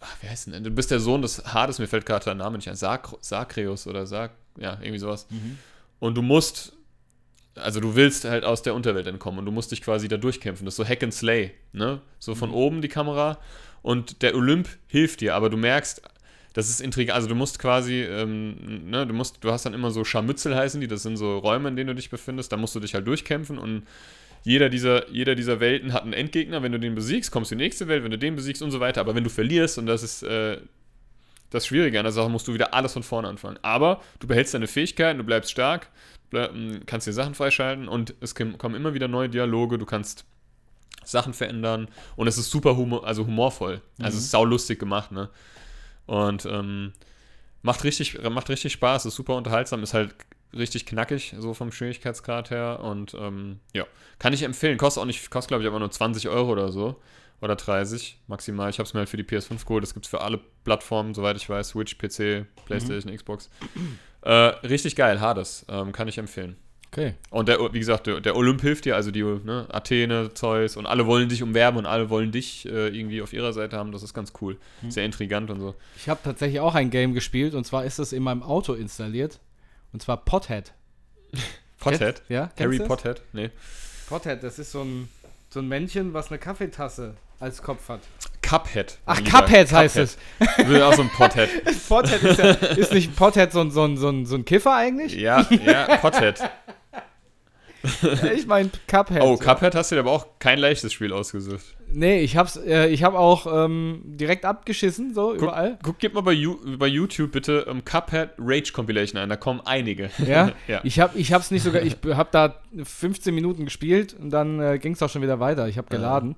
ach, wie heißt denn? Du bist der Sohn des Hades, mir fällt gerade der Name nicht ein, Sak Sakreus oder Sak, ja, irgendwie sowas. Mhm. Und du musst, also du willst halt aus der Unterwelt entkommen und du musst dich quasi da durchkämpfen. Das ist so Hack and Slay, ne? So von oben die Kamera und der Olymp hilft dir, aber du merkst, das ist intrigant. Also du musst quasi, ähm, ne, du musst, du hast dann immer so Scharmützel heißen die, das sind so Räume, in denen du dich befindest, da musst du dich halt durchkämpfen und jeder dieser, jeder dieser Welten hat einen Endgegner. Wenn du den besiegst, kommst du in die nächste Welt, wenn du den besiegst und so weiter. Aber wenn du verlierst, und das ist äh, das Schwierige an der Sache, musst du wieder alles von vorne anfangen. Aber du behältst deine Fähigkeiten, du bleibst stark, kannst dir Sachen freischalten und es kommen immer wieder neue Dialoge, du kannst Sachen verändern und es ist super humor, also humorvoll. Also es ist saulustig gemacht, ne? Und ähm, macht, richtig, macht richtig Spaß, ist super unterhaltsam, ist halt richtig knackig, so vom Schwierigkeitsgrad her. Und ähm, ja, kann ich empfehlen. Kostet auch nicht, kostet glaube ich aber nur 20 Euro oder so. Oder 30 maximal. Ich habe es mir halt für die PS5 geholt. Das gibt es für alle Plattformen, soweit ich weiß. Switch, PC, PlayStation, Xbox. Äh, richtig geil, Hades. Ähm, kann ich empfehlen. Okay. Und der, wie gesagt, der, der Olymp hilft dir, also die ne, Athene, Zeus und alle wollen dich umwerben und alle wollen dich äh, irgendwie auf ihrer Seite haben. Das ist ganz cool. Sehr intrigant und so. Ich habe tatsächlich auch ein Game gespielt und zwar ist es in meinem Auto installiert. Und zwar Pothead. Pothead? Kennt- Ja, Harry? Pothead? Nee. Pothead, das ist so ein, so ein Männchen, was eine Kaffeetasse als Kopf hat. Cuphead. Ach. Cuphead heißt es. Will auch so ein Pothead. Pothead ist, ja, ist nicht Pothead so ein, so so ein, so ein Kiffer eigentlich? ja, ja, Pothead. Ja, ich meine Cuphead. Oh, Cuphead hast du dir aber auch kein leichtes Spiel ausgesucht. Nee, ich hab's, äh, ich hab auch ähm, direkt abgeschissen, so Guck, überall. guck, gib mal bei, You- bei YouTube bitte ähm, Cuphead Rage Compilation ein, da kommen einige. Ja, ja. ich hab, ich hab's nicht sogar, ich hab da 15 Minuten gespielt und dann äh, ging's auch schon wieder weiter. Ich hab geladen.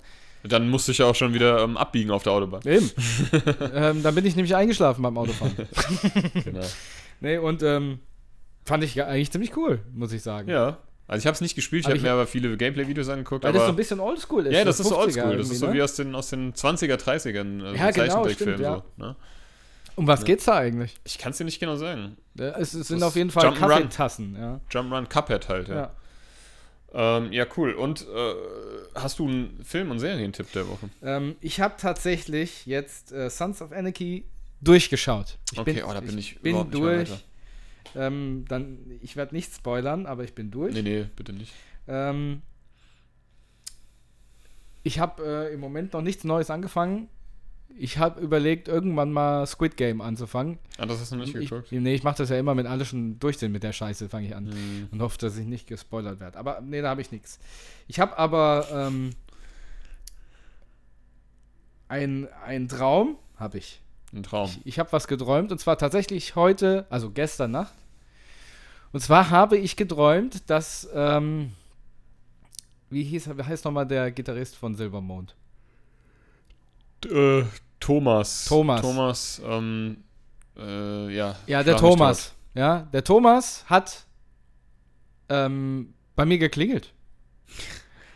Dann musste ich ja auch schon wieder ähm, abbiegen auf der Autobahn. Eben. ähm, dann bin ich nämlich eingeschlafen beim Autofahren. genau. nee, und ähm, fand ich ja eigentlich ziemlich cool, muss ich sagen. Ja. Also ich habe es nicht gespielt, ich habe mir aber viele Gameplay-Videos angeguckt. Weil aber das so ein bisschen oldschool ist. ja, das ist so 50er oldschool. Das ist so ne? wie aus den, aus den 20er, 30ern. Also Ja, genau, stimmt, ja. so, ne? Um was geht's da eigentlich? Ich kann es dir nicht genau sagen. Ja, Es, es sind Das auf jeden Fall Jump'n'Run. Kaffeetassen, ja. Jump'n'Run Cuphead halt, ja. ja. Ähm, ja, cool. Und äh, hast du einen Film- und Serientipp der Woche? Ähm, ich habe tatsächlich jetzt äh, Sons of Anarchy durchgeschaut. Ich Okay, oh, da bin ich bin überhaupt nicht mehr durch. Ähm, dann, ich werde nicht spoilern, aber ich bin durch. Nee, nee, bitte nicht. Ähm, ich habe äh, im Moment noch nichts Neues angefangen. Ich habe überlegt, irgendwann mal Squid Game anzufangen. Ah, das hast du nicht Ich, geguckt? nee, ich mache das ja immer, wenn alle schon durch sind mit der Scheiße, fange ich an. Hm. Und hoffe, dass ich nicht gespoilert werde. Aber nee, da habe ich nichts. Ich habe aber ähm, ein, ein Traum, habe ich. Ein Traum. Ich, ich habe was geträumt und zwar tatsächlich heute, also gestern Nacht. Und zwar habe ich geträumt, dass, ähm, wie hieß, wie heißt nochmal der Gitarrist von Silvermond? Äh, Thomas. Thomas. Thomas, ähm, äh, ja. Ja, der Thomas. Ja, der Thomas hat ähm, bei mir geklingelt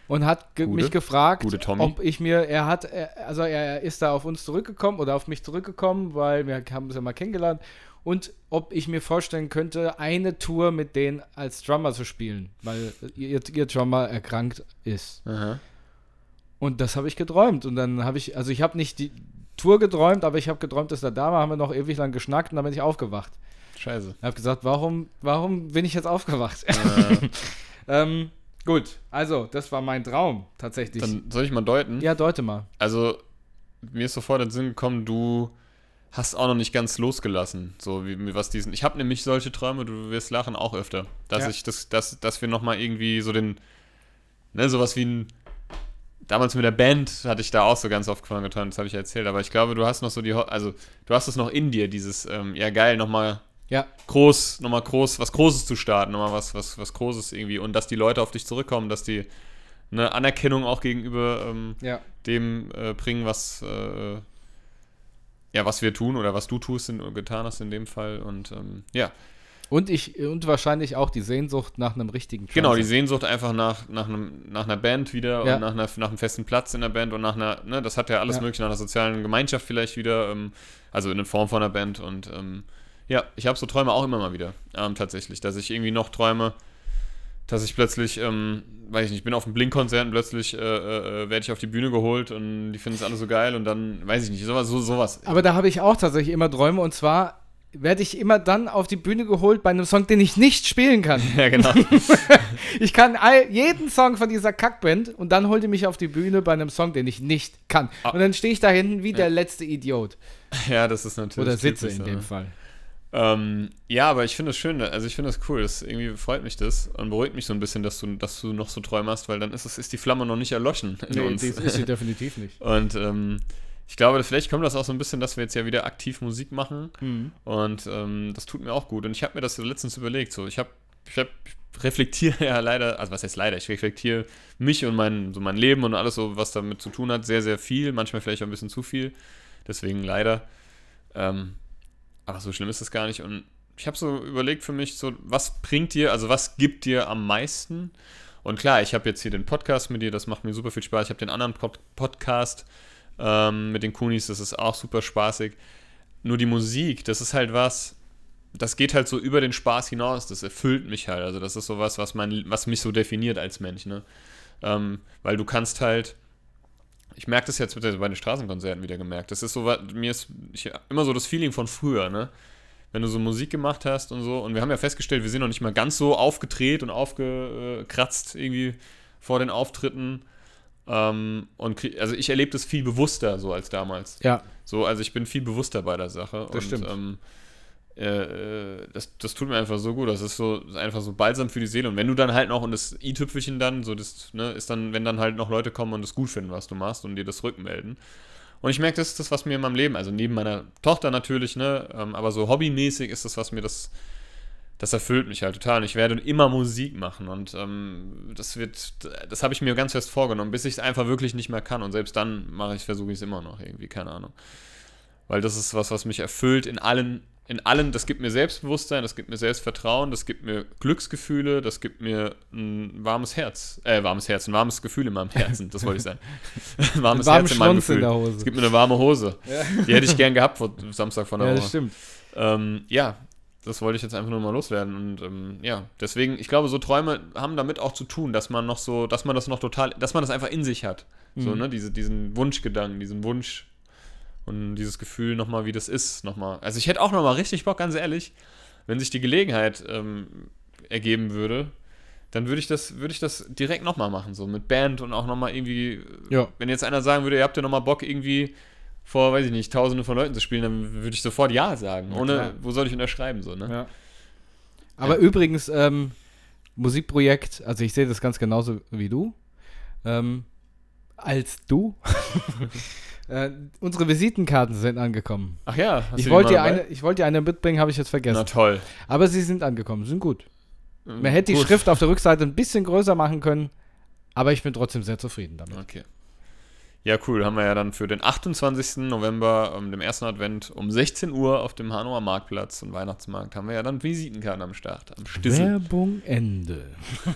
und hat ge Gute. mich gefragt, ob ich mir, er hat, er, also er ist da auf uns zurückgekommen oder auf mich zurückgekommen, weil wir haben uns ja mal kennengelernt und ob ich mir vorstellen könnte, eine Tour mit denen als Drummer zu spielen, weil ihr, ihr Drummer erkrankt ist. Aha. Und das habe ich geträumt. Und dann habe ich, also ich habe nicht die Tour geträumt, aber ich habe geträumt, dass er da war, haben wir noch ewig lang geschnackt und dann bin ich aufgewacht. Scheiße. Ich habe gesagt, warum, warum bin ich jetzt aufgewacht? Äh, ähm, gut, also das war mein Traum tatsächlich. dann soll ich mal deuten? ja, deute mal. Also, mir ist sofort in den Sinn gekommen, du hast auch noch nicht ganz losgelassen, so wie was diesen. Ich habe nämlich solche Träume, du wirst lachen auch öfter, dass Ja. ich das, dass, dass wir noch mal irgendwie so den, ne, sowas wie ein. Damals mit der Band hatte ich da auch so ganz oft von geträumt, das habe ich ja erzählt, aber ich glaube, du hast noch so die, also du hast es noch in dir, dieses, ähm, ja geil, nochmal Ja, groß, nochmal groß, was Großes zu starten, nochmal was, was, was Großes irgendwie und dass die Leute auf dich zurückkommen, dass die eine Anerkennung auch gegenüber ähm, ja. dem äh, bringen, was äh, ja, was wir tun oder was du tust in, getan hast in dem Fall. Und ähm, ja, Und ich, und wahrscheinlich auch die Sehnsucht nach einem richtigen genau, die. Sehnsucht einfach nach, nach, einem, nach einer Band wieder Ja. und nach, einer, nach einem festen Platz in der Band und nach einer, ne, das hat ja alles Ja. mögliche, nach einer sozialen Gemeinschaft vielleicht wieder, ähm, also in Form von einer Band. Und ähm, ja, ich habe so Träume auch immer mal wieder, ähm, tatsächlich, dass ich irgendwie noch träume, dass ich plötzlich, ähm, weiß ich nicht, ich bin auf einem Blink-Konzert und plötzlich äh, äh, werde ich auf die Bühne geholt und die finden es alle so geil und dann, weiß ich nicht, sowas, so, sowas. Aber da habe ich auch tatsächlich immer Träume und zwar werde ich immer dann auf die Bühne geholt bei einem Song, den ich nicht spielen kann. ja, genau. Ich kann all, jeden Song von dieser Kackband und dann holt ihr mich auf die Bühne bei einem Song, den ich nicht kann. Ah. Und dann stehe ich da hinten wie der letzte Idiot. ja, das ist natürlich. Oder sitze typisch in dem ne? Fall. Ähm, ja, aber ich finde es schön, also ich finde das cool, das irgendwie freut mich das und beruhigt mich so ein bisschen, dass du, dass du noch so Träume hast, weil dann ist, es, ist die Flamme noch nicht erloschen in Nee, uns. das ist sie definitiv nicht. Und ähm, ich glaube, vielleicht kommt das auch so ein bisschen, dass wir jetzt ja wieder aktiv Musik machen Mhm. und ähm, das tut mir auch gut. Und ich habe mir das letztens überlegt, so ich habe, ich hab, ich reflektiere ja leider, also was heißt leider, ich reflektiere mich und mein, so mein Leben und alles so, was damit zu tun hat, sehr, sehr viel, manchmal vielleicht auch ein bisschen zu viel, deswegen leider. Ähm, aber so schlimm ist es gar nicht. Und ich habe so überlegt für mich, so, was bringt dir, also was gibt dir am meisten? Und klar, ich habe jetzt hier den Podcast mit dir, das macht mir super viel Spaß. Ich habe den anderen Pod Podcast ähm, mit den Kunis, das ist auch super spaßig. Nur die Musik, das ist halt was, das geht halt so über den Spaß hinaus, das erfüllt mich halt. Also das ist sowas, was, mein, was mich so definiert als Mensch, ne? Ähm, weil du kannst halt, ich merke das jetzt bei den Straßenkonzerten wieder gemerkt. Das ist so, was- mir ist ich, immer so das Feeling von früher, ne? Wenn du so Musik gemacht hast und so. Und wir haben ja festgestellt, wir sind noch nicht mal ganz so aufgedreht und aufgekratzt irgendwie vor den Auftritten. Ähm, und also ich erlebe das viel bewusster so als damals. Ja, So, also ich bin viel bewusster bei der Sache. Das und, stimmt. Ähm, äh, das, das tut mir einfach so gut. Das ist so das ist einfach so balsam für die Seele. Und wenn du dann halt noch und das i-Tüpfelchen dann, so das, ne, ist dann, wenn dann halt noch Leute kommen und es gut finden, was du machst und dir das rückmelden. Und ich merke, das ist das, was mir in meinem Leben, also neben meiner Tochter natürlich, ne, ähm, aber so hobbymäßig ist das, was mir das, das erfüllt mich halt total. Und ich werde immer Musik machen und ähm, das wird, das habe ich mir ganz fest vorgenommen, bis ich es einfach wirklich nicht mehr kann. Und selbst dann mache ich, versuche ich es immer noch irgendwie, keine Ahnung. Weil das ist was, was mich erfüllt in allen in allem, das gibt mir Selbstbewusstsein, das gibt mir Selbstvertrauen, das gibt mir Glücksgefühle, das gibt mir ein warmes Herz, äh, warmes Herz, ein warmes Gefühl in meinem Herzen, das wollte ich sagen. Ein warmes Herz in meinem Gefühl. In der Hose. Es gibt mir eine warme Hose. Ja. Die hätte ich gern gehabt vor Samstag von der Ja, Woche. das stimmt. Ähm, ja, das wollte ich jetzt einfach nur mal loswerden. Und ähm, ja, deswegen, ich glaube, so Träume haben damit auch zu tun, dass man noch so, dass man das noch total, dass man das einfach in sich hat. So, Mhm. ne, diese, diesen Wunschgedanken, diesen Wunsch und dieses Gefühl nochmal, wie das ist, nochmal. Also ich hätte auch nochmal richtig Bock, ganz ehrlich, wenn sich die Gelegenheit ähm, ergeben würde, dann würde ich das, würde ich das direkt nochmal machen, so mit Band und auch nochmal irgendwie, Ja. wenn jetzt einer sagen würde, ihr habt ja nochmal Bock, irgendwie vor, weiß ich nicht, tausende von Leuten zu spielen, dann würde ich sofort Ja sagen. Na ohne, wo soll ich unterschreiben, so, ne? Ja. Aber übrigens, ähm, Musikprojekt, also ich sehe das ganz genauso wie du. Ähm, als du. äh, unsere Visitenkarten sind angekommen. Ach ja, hast Ich du die wollte dir eine, ich wollte dir eine mitbringen, habe ich jetzt Na vergessen. toll. Aber sie sind angekommen, sind gut. Man hätte die Gut. Schrift auf der Rückseite ein bisschen größer machen können, aber ich bin trotzdem sehr zufrieden damit. Okay. Ja, cool. Haben wir ja dann für den 28. November, um, dem ersten Advent, um 16 Uhr auf dem Hanauer Marktplatz und Weihnachtsmarkt haben wir ja dann Visitenkarten am Start. Am Stissel. Werbung Ende.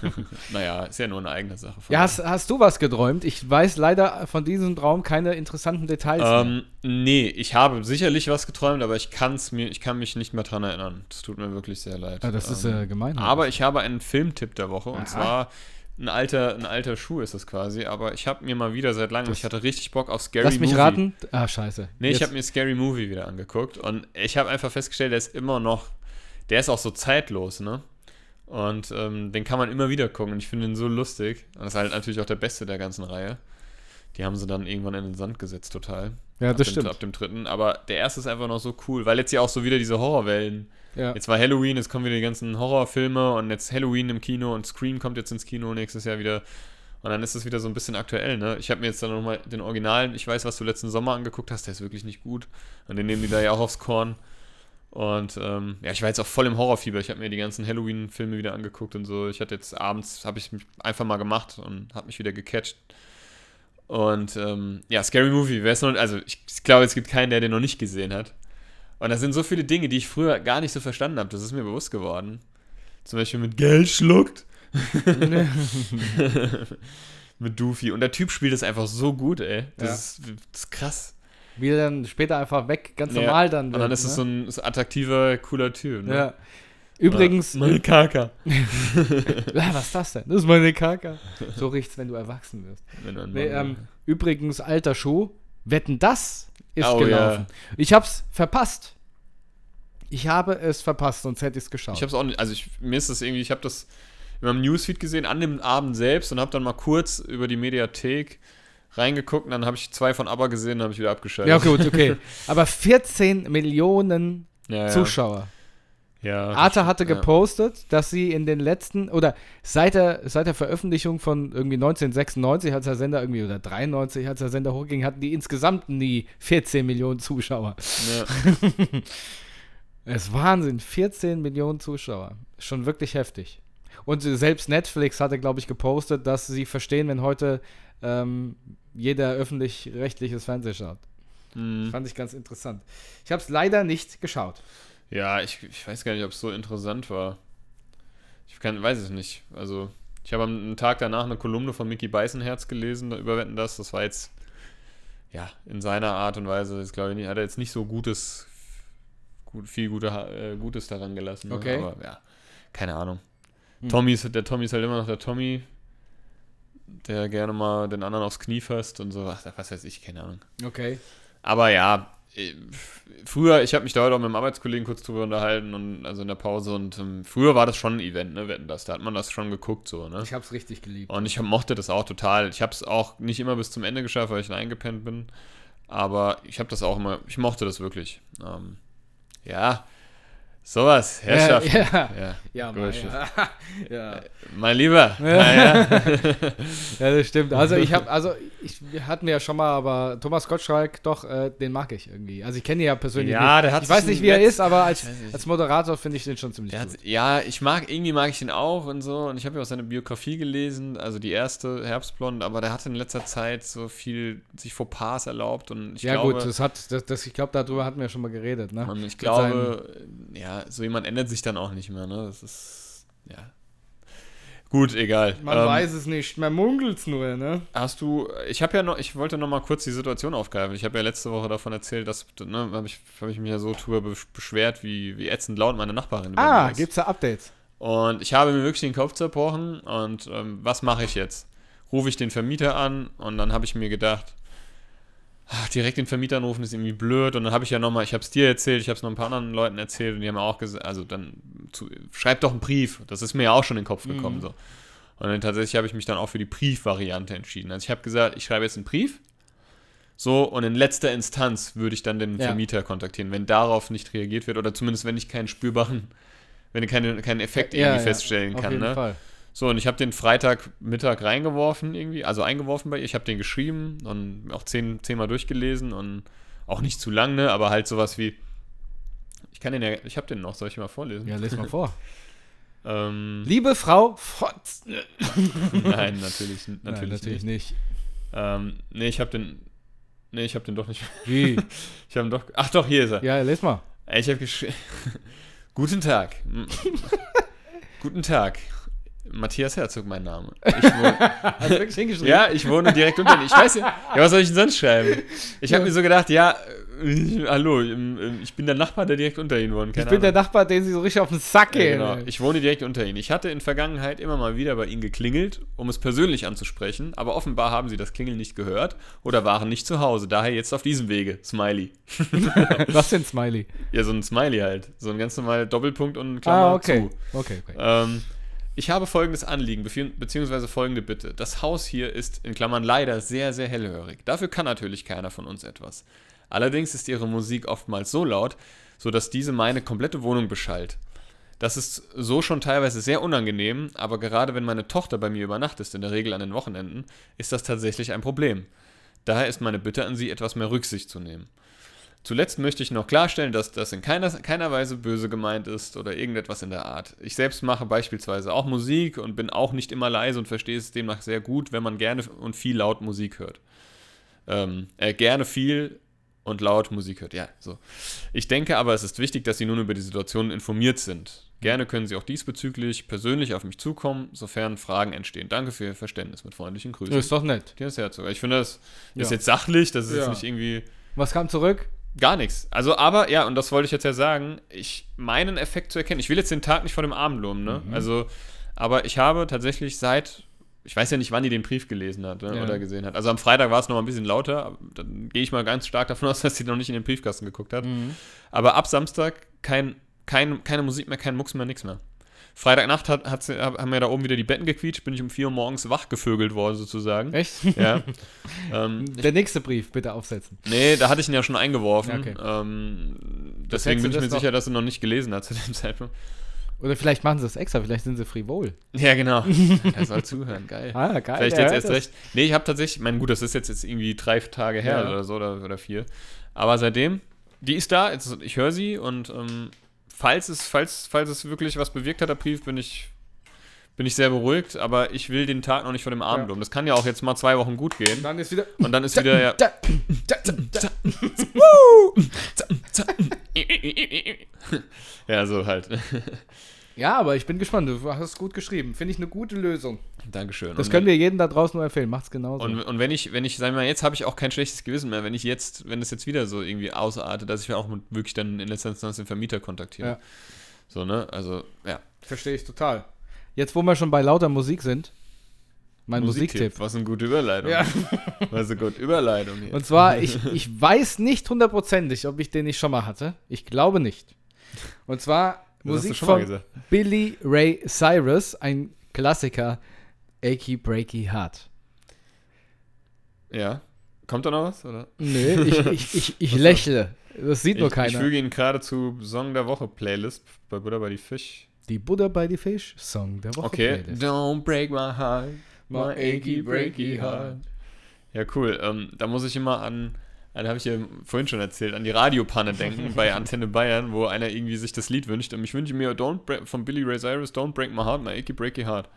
Naja, ist ja nur eine eigene Sache. Ja, hast, hast du was geträumt? Ich weiß leider von diesem Traum keine interessanten Details. mehr. Ähm, nee, ich habe sicherlich was geträumt, aber ich kann's mir, ich kann mich nicht mehr dran erinnern. Das tut mir wirklich sehr leid. Ah, das ist Ähm, äh, gemein. Aber ich habe einen Filmtipp der Woche Aha. und zwar ein alter, ein alter Schuh ist es quasi, aber ich habe mir mal wieder seit langem, Das- ich hatte richtig Bock auf Scary Lass mich Movie. raten. Ah, scheiße. Nee, ich Jetzt- habe mir Scary Movie wieder angeguckt und ich habe einfach festgestellt, der ist immer noch, der ist auch so zeitlos, ne? Und ähm, den kann man immer wieder gucken und ich finde ihn so lustig. Und das ist halt natürlich auch der beste der ganzen Reihe. Die haben sie dann irgendwann in den Sand gesetzt, total. Ja, ab das dem, stimmt. Ab dem dritten. Aber der erste ist einfach noch so cool, weil jetzt ja auch so wieder diese Horrorwellen. Ja. Jetzt war Halloween, jetzt kommen wieder die ganzen Horrorfilme und jetzt Halloween im Kino und Scream kommt jetzt ins Kino nächstes Jahr wieder. Und dann ist es wieder so ein bisschen aktuell, ne? Ich habe mir jetzt dann nochmal den Originalen, ich weiß, was du letzten Sommer angeguckt hast, der ist wirklich nicht gut. Und den nehmen die da ja auch aufs Korn. Und ähm, ja, ich war jetzt auch voll im Horrorfieber. Ich habe mir die ganzen Halloween-Filme wieder angeguckt und so. Ich hatte jetzt abends, habe ich mich einfach mal gemacht und habe mich wieder gecatcht. Und ähm, ja, Scary Movie, wer ist noch, also ich, ich glaube, es gibt keinen, der den noch nicht gesehen hat. Und das sind so viele Dinge, die ich früher gar nicht so verstanden habe. Das ist mir bewusst geworden. Zum Beispiel mit Geld schluckt. mit Doofy. Und der Typ spielt das einfach so gut, ey. Das, Ja. ist, das ist krass. Wie er dann später einfach weg, ganz Ja. normal dann. Und dann wird, ist es ne? so ein so attraktiver, cooler Typ. Ne? Ja. Übrigens, Ja, meine Kaka. ja, was ist das denn? Das ist meine Kaka. So riecht's, wenn du erwachsen wirst. Dann Nee, ähm, übrigens, alter Schuh, wetten, das ist Oh, gelaufen. Ich hab's verpasst. Ich habe es verpasst, sonst hätte ich's geschaut. Ich habe es auch nicht, also ich, mir ist das irgendwie, ich habe das in meinem Newsfeed gesehen an dem Abend selbst und habe dann mal kurz über die Mediathek reingeguckt und dann habe ich zwei von ABBA gesehen und habe ich wieder abgeschaltet. ja, gut, okay. Aber 14 Millionen Ja, ja. Zuschauer. Ja, Arte hatte ja. gepostet, dass sie in den letzten, oder seit der, seit der Veröffentlichung von irgendwie 1996, als der Sender irgendwie, oder 93, als der Sender hochging, hatten die insgesamt nie 14 Millionen Zuschauer. Ja. Es ist Wahnsinn, 14 Millionen Zuschauer. Schon wirklich heftig. Und selbst Netflix hatte, glaube ich, gepostet, dass sie verstehen, wenn heute ähm, jeder öffentlich-rechtliches Fernsehen schaut. Hm. Fand ich ganz interessant. Ich habe es leider nicht geschaut. Ja, ich, ich weiß gar nicht, ob es so interessant war. Ich kann, weiß es nicht. Also, ich habe am Tag danach eine Kolumne von Mickey Beißenherz gelesen über Wetten das. Das war jetzt, ja, in seiner Art und Weise, ist, glaube ich, nicht, hat er jetzt nicht so Gutes, gut, viel gute, äh, Gutes daran gelassen. Ne? Okay. Aber ja, keine Ahnung. Hm. Tommy ist, der Tommy ist halt immer noch der Tommy, der gerne mal den anderen aufs Knie fasst und so. Ach, was weiß ich, keine Ahnung. Okay. Aber ja, früher, ich habe mich da heute auch mit einem Arbeitskollegen kurz drüber unterhalten und also in der Pause und ähm, früher war das schon ein Event, ne, wetten das, da hat man das schon geguckt so, ne? Ich habe es richtig geliebt. Und ich hab, mochte das auch total. Ich habe es auch nicht immer bis zum Ende geschafft, weil ich dann eingepennt bin, aber ich habe das auch immer, ich mochte das wirklich. Ähm, ja, Sowas, Herrschaft. Ja, Ja, ja. Ja, mein, ja. ja. Mein Lieber. Ja. ja, das stimmt. Also ich habe, also ich wir hatten ja schon mal, aber Thomas Gottschalk, doch, äh, den mag ich irgendwie. Also ich kenne ihn ja persönlich Ja, nicht. der hat ich weiß nicht, wie er ist, aber als, als Moderator finde ich den schon ziemlich gut. ja, ich mag, irgendwie mag ich ihn auch und so. Und ich habe ja auch seine Biografie gelesen, also die erste, Herbstblond, aber der hat in letzter Zeit so viel sich Fauxpas erlaubt und ich ja glaube, gut, das hat, das, das, ich glaube, darüber hatten wir schon mal geredet, ne? ich glaube, ja, so jemand ändert sich dann auch nicht mehr, ne? Das ist, ja. Gut, egal. Man Ähm, weiß es nicht, man munkelt's nur, ne? Hast du, ich habe ja noch, ich wollte noch mal kurz die Situation aufgreifen. Ich habe ja letzte Woche davon erzählt, dass, ne, habe ich, hab ich mich ja so drüber besch- beschwert, wie, wie ätzend laut meine Nachbarin Ah, ist. gibt's da Updates? Und ich habe mir wirklich den Kopf zerbrochen und ähm, was mache ich jetzt? Rufe ich den Vermieter an und dann habe ich mir gedacht, ach, direkt den Vermieter anrufen ist irgendwie blöd und dann habe ich ja nochmal, ich habe es dir erzählt, ich habe es noch ein paar anderen Leuten erzählt und die haben auch gesagt, also dann zu, schreib doch einen Brief. Das ist mir ja auch schon in den Kopf gekommen Mhm. so. Und dann tatsächlich habe ich mich dann auch für die Briefvariante entschieden. Also ich habe gesagt, ich schreibe jetzt einen Brief. So, und in letzter Instanz würde ich dann den Ja. Vermieter kontaktieren, wenn darauf nicht reagiert wird oder zumindest wenn ich keinen spürbaren, wenn ich keine, keinen Effekt irgendwie feststellen auf kann. jeden Ne? Fall. So, und ich habe den Freitagmittag reingeworfen irgendwie, also eingeworfen bei ihr. Ich habe den geschrieben und auch zehn, zehnmal durchgelesen und auch nicht zu lang, ne, aber halt sowas wie, ich kann den ja, ich habe den noch, soll ich mal vorlesen? Ja, les mal vor. Ähm, Liebe Frau Fotz. nein, natürlich, natürlich, Nein, natürlich nicht. nicht. Ähm, nee, ich habe den, nee, ich habe den doch nicht, Wie? ich habe ihn doch, ach doch, hier ist er. Ja, les mal. Ich habe geschrieben, guten Tag. Guten Tag. Matthias Herzog, mein Name. Ich wohne, Hast du wirklich hingeschrieben? Ja, ich wohne direkt unter Ihnen. Ich weiß ja, ja, was soll ich denn sonst schreiben? Ich habe Ja. mir so gedacht, ja, äh, hallo, ähm, ähm, ich bin der Nachbar, der direkt unter Ihnen wohnt. Ich bin der Nachbar, den sie so richtig auf den Sack ja, gehen. genau. Ich wohne direkt unter Ihnen. Ich hatte in Vergangenheit immer mal wieder bei Ihnen geklingelt, um es persönlich anzusprechen, aber offenbar haben Sie das Klingeln nicht gehört oder waren nicht zu Hause. Daher jetzt auf diesem Wege. Smiley. Was denn Smiley? Ja, so ein Smiley halt. So ein ganz normaler Doppelpunkt und ein Klammer Ah, okay. zu. Okay, okay. Ähm, ich habe folgendes Anliegen, beziehungsweise folgende Bitte. Das Haus hier ist in Klammern leider sehr, sehr hellhörig. Dafür kann natürlich keiner von uns etwas. Allerdings ist ihre Musik oftmals so laut, sodass diese meine komplette Wohnung beschallt. Das ist so schon teilweise sehr unangenehm, aber gerade wenn meine Tochter bei mir übernachtet, in der Regel an den Wochenenden, ist das tatsächlich ein Problem. Daher ist meine Bitte an Sie, etwas mehr Rücksicht zu nehmen. Zuletzt möchte ich noch klarstellen, dass das in keiner, keiner Weise böse gemeint ist oder irgendetwas in der Art. Ich selbst mache beispielsweise auch Musik und bin auch nicht immer leise und verstehe es demnach sehr gut, wenn man gerne und viel laut Musik hört. Ähm, äh, gerne viel und laut Musik hört, ja, so. Ich denke aber, es ist wichtig, dass Sie nun über die Situation informiert sind. Gerne können Sie auch diesbezüglich persönlich auf mich zukommen, sofern Fragen entstehen. Danke für Ihr Verständnis. Mit freundlichen Grüßen. Das ist doch nett. Matthias Herzog. Ich finde, das ist Ja. jetzt sachlich, das ist Ja. jetzt nicht irgendwie Was kam zurück? Gar nichts. Also, aber, ja, und das wollte ich jetzt ja sagen, ich meinen Effekt zu erkennen. Ich will jetzt den Tag nicht vor dem Abend loben, ne? Mhm. Also, aber ich habe tatsächlich seit, ich weiß ja nicht, wann die den Brief gelesen hat ne, Ja. oder gesehen hat. Also am Freitag war es noch mal ein bisschen lauter, dann gehe ich mal ganz stark davon aus, dass sie noch nicht in den Briefkasten geguckt hat. Mhm. Aber ab Samstag kein, kein, keine Musik mehr, kein Mucks mehr, nichts mehr. Freitagnacht hat, hat haben wir da oben wieder die Betten gequietscht, bin ich um 4 Uhr morgens wachgevögelt worden sozusagen. Echt? Ja. ähm, Der nächste Brief bitte aufsetzen. Nee, da hatte ich ihn ja schon eingeworfen. Okay. Ähm, Das deswegen bin du ich mir das sicher, dass er noch nicht gelesen hat zu dem Zeitpunkt. Oder vielleicht machen sie es extra, vielleicht sind sie frivol. Ja, genau. er soll zuhören, geil. Ah, geil. Vielleicht jetzt erst das. recht. Nee, ich habe tatsächlich, mein gut, das ist jetzt, jetzt irgendwie drei Tage her Ja. oder so oder, oder vier. Aber seitdem, die ist da, jetzt, ich höre sie und ähm, falls, es, falls, falls es wirklich was bewirkt hat, der Brief, bin ich, bin ich sehr beruhigt, aber ich will den Tag noch nicht vor dem Abend Ja. um. Das kann ja auch jetzt mal zwei Wochen gut gehen. Dann ist wieder. Und dann ist wieder ja. Da, da, da. ja, so halt. Ja, aber ich bin gespannt. Du hast es gut geschrieben. Finde ich eine gute Lösung. Dankeschön. Das Und- können wir jedem da draußen nur empfehlen. Macht's genauso. Und, und wenn ich, wenn ich, sagen wir mal, jetzt habe ich auch kein schlechtes Gewissen mehr, wenn ich jetzt, wenn es jetzt wieder so irgendwie ausartet, dass ich auch wirklich dann in letzter Instanz den Vermieter kontaktiere. Ja. So, ne? Also, ja. Verstehe ich total. Jetzt, wo wir schon bei lauter Musik sind, mein Musiktipp. Was eine gute Überleitung. Ja. Was eine gute Überleitung hier. Und zwar, ich, ich weiß nicht hundertprozentig, ob ich den nicht schon mal hatte. Ich glaube nicht. Und zwar Das Musik von. Billy Ray Cyrus, ein Klassiker, Achy Breaky Heart. Ja. Kommt da noch was? Oder? Nee, ich, ich, ich, ich lächle. Das sieht nur Ich, ich keiner. füge ihn gerade zu Song der Woche Playlist bei Buddha bei die Fisch. Die Buddha bei die Fisch, Song der Woche. Okay. Playlist. Don't break my heart, my achy breaky heart. Ja, cool. Ähm, da muss ich immer an, an habe ich ja vorhin schon erzählt, an die Radiopanne denken bei Antenne Bayern, wo einer irgendwie sich das Lied wünscht. Und ich wünsche mir Don't break, von Billy Ray Cyrus, Don't break my heart, my achy breaky heart.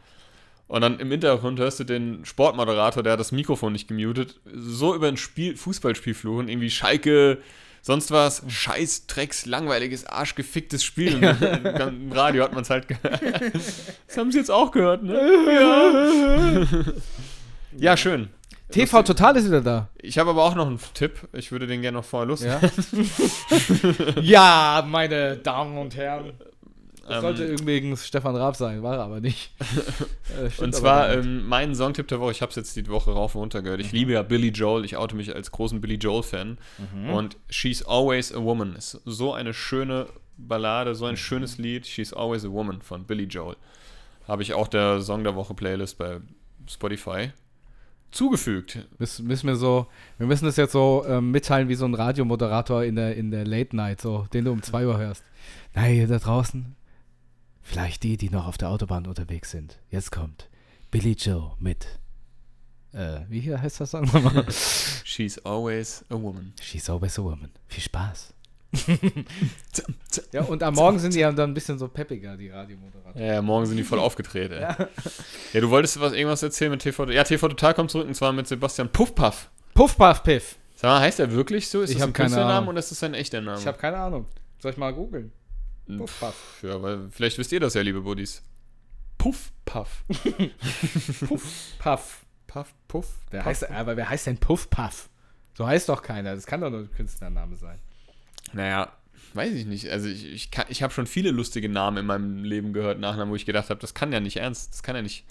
Und dann im Hintergrund hörst du den Sportmoderator, der hat das Mikrofon nicht gemutet, so über ein Spiel, Fußballspiel fluchen, irgendwie Schalke, sonst was, scheiß, Drecks, langweiliges, arschgeficktes Spiel. Und dann Im Radio hat man es halt gehört. Das haben sie jetzt auch gehört, ne? Ja. ja, schön. TV Total ist wieder da. Ich habe aber auch noch einen Tipp. Ich würde den gerne noch vorher los. Ja, ja meine Damen und Herren. Das Ähm, sollte übrigens Stefan Raab sein, war er aber nicht. Äh, Und zwar ähm, mein Songtipp der Woche, ich habe es jetzt die Woche rauf und runter gehört. Ich liebe ja Billy Joel, ich oute mich als großen Billy Joel-Fan. Mhm. Und She's Always a Woman ist so eine schöne Ballade, so ein Mhm. schönes Lied. She's Always a Woman von Billy Joel. Habe ich auch der Song der Woche Playlist bei Spotify zugefügt. Müssen, müssen wir so, wir müssen das jetzt so ähm, mitteilen wie so ein Radiomoderator in der, in der Late Night, so, den du um 2 Uhr hörst. Hier da draußen, vielleicht die, die noch auf der Autobahn unterwegs sind. Jetzt kommt Billy Joe mit, äh, wie hier heißt das Song nochmal? She's Always a Woman. She's always a woman. Viel Spaß. ja, und am Morgen sind die ja dann ein bisschen so peppiger, die Radiomoderatoren. Ja, morgen sind die voll aufgedreht, ey. Ja. du wolltest was, irgendwas erzählen mit TV. Ja, TV Total kommt zurück und zwar mit Sebastian Puffpaff. Puff, Puff, Piff. Sag mal, heißt er wirklich so? Ist Ich das ein Künstlername oder ist das ein echter Name? Ich habe keine Ahnung. Soll ich mal googeln? Hm, Puff, Puff. Ja, weil vielleicht wisst ihr das ja, liebe Buddies. Puff, Puff. Puff. Puff, Puff. Wer Puff. heißt, aber wer heißt denn Puff Puff? So heißt doch keiner. Das kann doch nur ein Künstlername sein. Naja, weiß ich nicht. Also ich, ich, kann- ich habe schon viele lustige Namen in meinem Leben gehört, Nachnamen, wo ich gedacht habe, das kann ja nicht ernst, das kann ja nicht.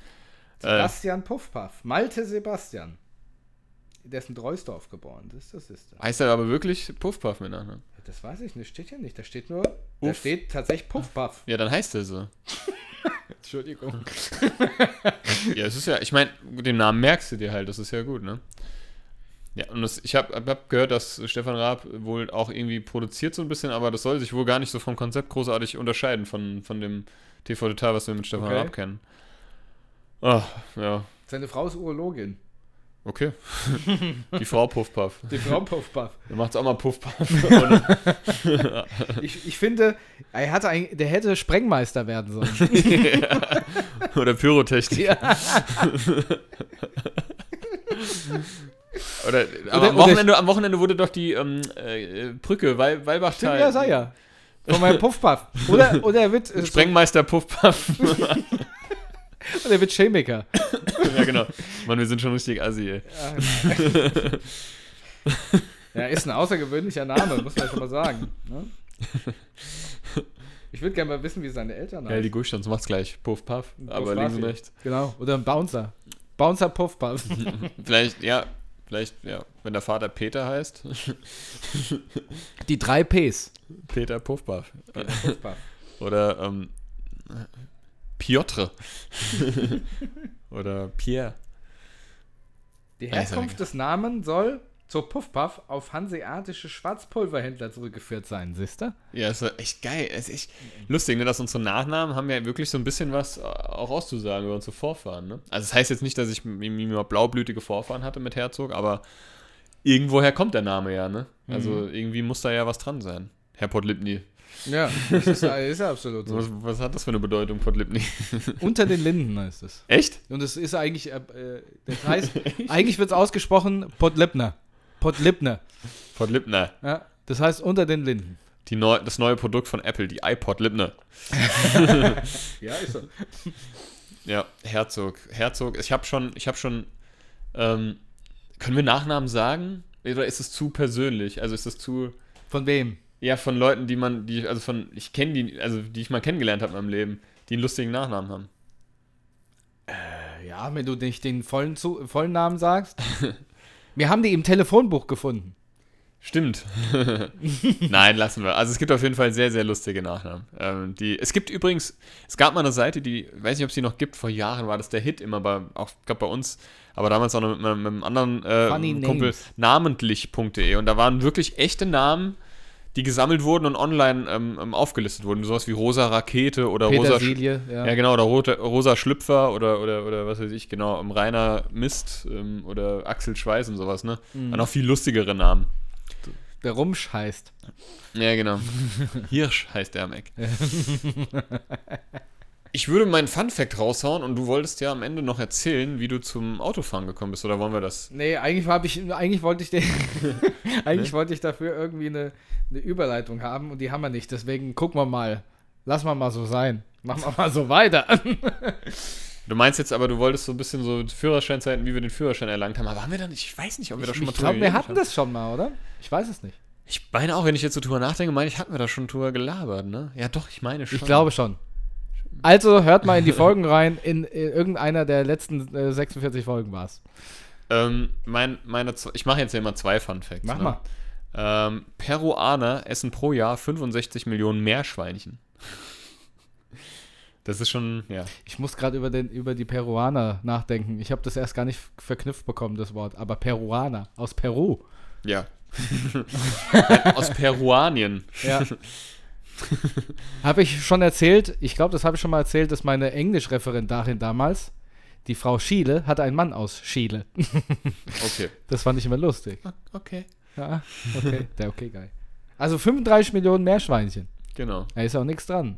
Äh, Sebastian Puff Puff. Malte Sebastian. Der ist in Dreusdorf geboren. Das, das ist er. heißt er aber wirklich Puff, Puff mit Nachnamen? Das weiß ich nicht. Steht ja nicht. Da steht nur. Da Uff. steht tatsächlich Puff Puff. Ja, dann heißt er so. Entschuldigung. Ja, es ist ja, ich meine, den Namen merkst du dir halt, das ist ja gut, ne? Ja, und das, ich habe hab gehört, dass Stefan Raab wohl auch irgendwie produziert so ein bisschen, aber das soll sich wohl gar nicht so vom Konzept großartig unterscheiden von, von dem TV Total, was wir mit Stefan Okay. Raab kennen. Ah, ja, Seine Frau ist Urologin. okay. Die Frau Puff Puff. Die Frau Puff Puff. Dann macht's auch mal Puff Puff. Und- Ich, ich finde, er hatte eigentlich, der hätte Sprengmeister werden sollen. Oder Pyrotechnik. Oder, aber Oder- am, Wochenende, am Wochenende wurde doch die ähm, äh, Brücke, Wal Walbachtal. ja, sei ja. Von meinem Puff Puff. Oder, oder er wird, Sprengmeister Puff Puff. oder er wird Chemiker. ja, genau. Mann, wir sind schon richtig assi, ey. Ja, ist ein außergewöhnlicher Name, muss man schon mal sagen. Ne? Ich würde gerne mal wissen, wie seine Eltern Ja, heißen. die Guschtanz macht's gleich. Puff Puff. Aber Puff links und rechts. Genau. Oder ein Bouncer. Bouncer Puff Puff. Vielleicht, ja, vielleicht, ja, wenn der Vater Peter heißt. Die drei Ps. Peter Puff Puff. Puff Puff. Oder, ähm, Piotr. Oder Pierre. Die Herkunft des Namens soll zur Puff Puff auf hanseatische Schwarzpulverhändler zurückgeführt sein, siehst du? Ja, ist echt geil. Ist echt lustig, ne, dass unsere Nachnamen haben ja wirklich so ein bisschen was äh, auch auszusagen über unsere Vorfahren. Ne? Also, das heißt jetzt nicht, dass ich m- m- mal blaublütige Vorfahren hatte mit Herzog, aber irgendwoher kommt der Name ja, ne? Also, irgendwie muss da ja was dran sein. Herr Podlipny. Ja, ist, ist ja absolut so. Was, was hat das für eine Bedeutung, Podlipny? Unter den Linden heißt es. Echt? Und es ist eigentlich, äh, äh, das heißt, eigentlich wird es ausgesprochen Podlipner. Podlipner. Podlipner. Ja, das heißt unter den Linden. Die neu, das neue Produkt von Apple, die iPod Lipner. Ja, ist so. Ja, Herzog. Herzog. Ich habe schon, ich habe schon, ähm, können wir Nachnamen sagen? Oder ist es zu persönlich? Also ist es zu, Von wem? ja, von Leuten, die man, die, also von, ich kenne die, also die ich mal kennengelernt habe in meinem Leben, die einen lustigen Nachnamen haben. Ja, wenn du nicht den vollen, zu, vollen Namen sagst. Wir haben die im Telefonbuch gefunden. Stimmt. Nein, lassen wir. Also es gibt auf jeden Fall sehr, sehr lustige Nachnamen. Ähm, die, es gibt übrigens, es gab mal eine Seite, die, weiß nicht, ob es die noch gibt, vor Jahren war das der Hit immer bei, auch glaub, bei uns, aber damals auch noch mit, mit, einem anderen äh, Kumpel, namentlich.de und da waren wirklich echte Namen, die gesammelt wurden und online ähm, ähm, aufgelistet wurden. Sowas wie Rosa Rakete oder Rosa, ja. ja, genau, oder rote, rosa Schlüpfer oder, oder, oder was weiß ich, genau, um Rainer Mist ähm, oder Axel Schweiß und sowas, ne? Mhm. Und noch viel lustigere Namen. Der Rumsch heißt. Ja, genau. Hirsch heißt der am Eck. Ich würde meinen Fun-Fact raushauen und du wolltest ja am Ende noch erzählen, wie du zum Autofahren gekommen bist, oder wollen wir das? Nee, eigentlich, hab ich, eigentlich wollte ich den, eigentlich wollte ich dafür irgendwie eine, eine Überleitung haben und die haben wir nicht. Deswegen gucken wir mal. Lass mal mal so sein. Machen wir mal so weiter. Du meinst jetzt aber, du wolltest so ein bisschen so Führerscheinzeiten, wie wir den Führerschein erlangt haben. Aber haben wir da nicht? Ich weiß nicht, ob wir da Ich, schon mal ich glaube, wir hatten haben. das schon mal, oder? Ich weiß es nicht. Ich meine auch, wenn ich jetzt so drüber nachdenke, meine ich, hatten wir da schon drüber gelabert, ne? Ja, doch, ich meine schon. Ich glaube schon. Also hört mal in die Folgen rein. In, in irgendeiner der letzten äh, 46 Folgen war es. Ähm, mein, meine, ich mache jetzt ja immer zwei Fun Facts. Mach ne? mal. Ähm, Peruaner essen pro Jahr 65 Millionen Meerschweinchen. Das ist schon, ja. Ich muss gerade über, den- über die Peruaner nachdenken. Ich habe das erst gar nicht verknüpft bekommen, das Wort. Aber Peruaner aus Peru. Ja. Aus Peruanien. Ja. habe ich schon erzählt, ich glaube, das habe ich schon mal erzählt, dass meine Englischreferendarin damals, die Frau Schiele, hatte einen Mann aus Chile. Okay. Das fand ich immer lustig. Okay. Ja, okay. Der okay, geil. Also 35 Millionen Meerschweinchen. Genau. Da ist auch nichts dran.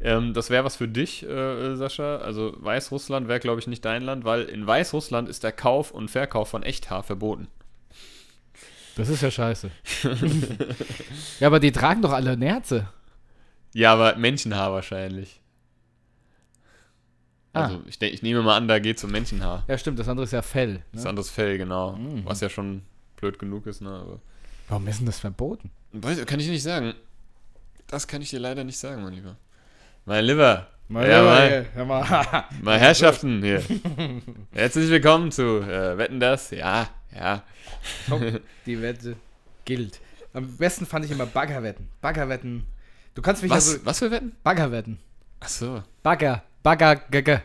Ähm, das wäre was für dich, äh, Sascha. Also Weißrussland wäre, glaube ich, nicht dein Land, weil in Weißrussland ist der Kauf und Verkauf von Echthaar verboten. Das ist ja scheiße. ja, aber die tragen doch alle Nerze. Ja, aber Menschenhaar wahrscheinlich. Ah. Also ich, ich nehme mal an, da geht es um Menschenhaar. Ja, stimmt, das andere ist ja Fell. Das Ne? anderes Fell, genau. Mhm. Was ja schon blöd genug ist, ne? Aber Warum ist denn das verboten? Weiß, kann ich nicht sagen. Das kann ich dir leider nicht sagen, mein Lieber. Mein Lieber. Mal, ja, mal, mal, mal. mal Herrschaften hier. Herzlich willkommen zu äh, Wetten das? Ja, ja. Top, die Wette gilt. Am besten fand ich immer Baggerwetten. Baggerwetten. Du kannst mich Was, also. was für Wetten? Baggerwetten. Ach so. Bagger. Bagger. Gagger.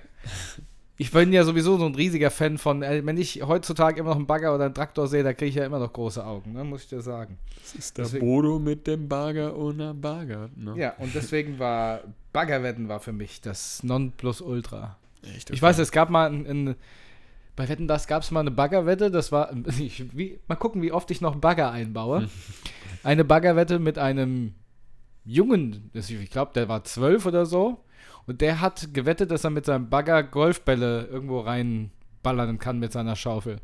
Ich bin ja sowieso so ein riesiger Fan von, äh, wenn ich heutzutage immer noch einen Bagger oder einen Traktor sehe, da kriege ich ja immer noch große Augen, ne, muss ich dir sagen. Das ist der Deswegen- Bodo mit dem Bagger ohne Bagger. Ne? Ja, und deswegen war Baggerwetten war für mich das Nonplusultra. Echt, Ich weiß, es gab mal ein, ein bei Wetten, das gab es mal eine Baggerwette, das war, ich, wie, mal gucken, wie oft ich noch einen Bagger einbaue. Eine Baggerwette mit einem Jungen, ich glaube, der war zwölf oder so, und der hat gewettet, dass er mit seinem Bagger Golfbälle irgendwo reinballern kann mit seiner Schaufel.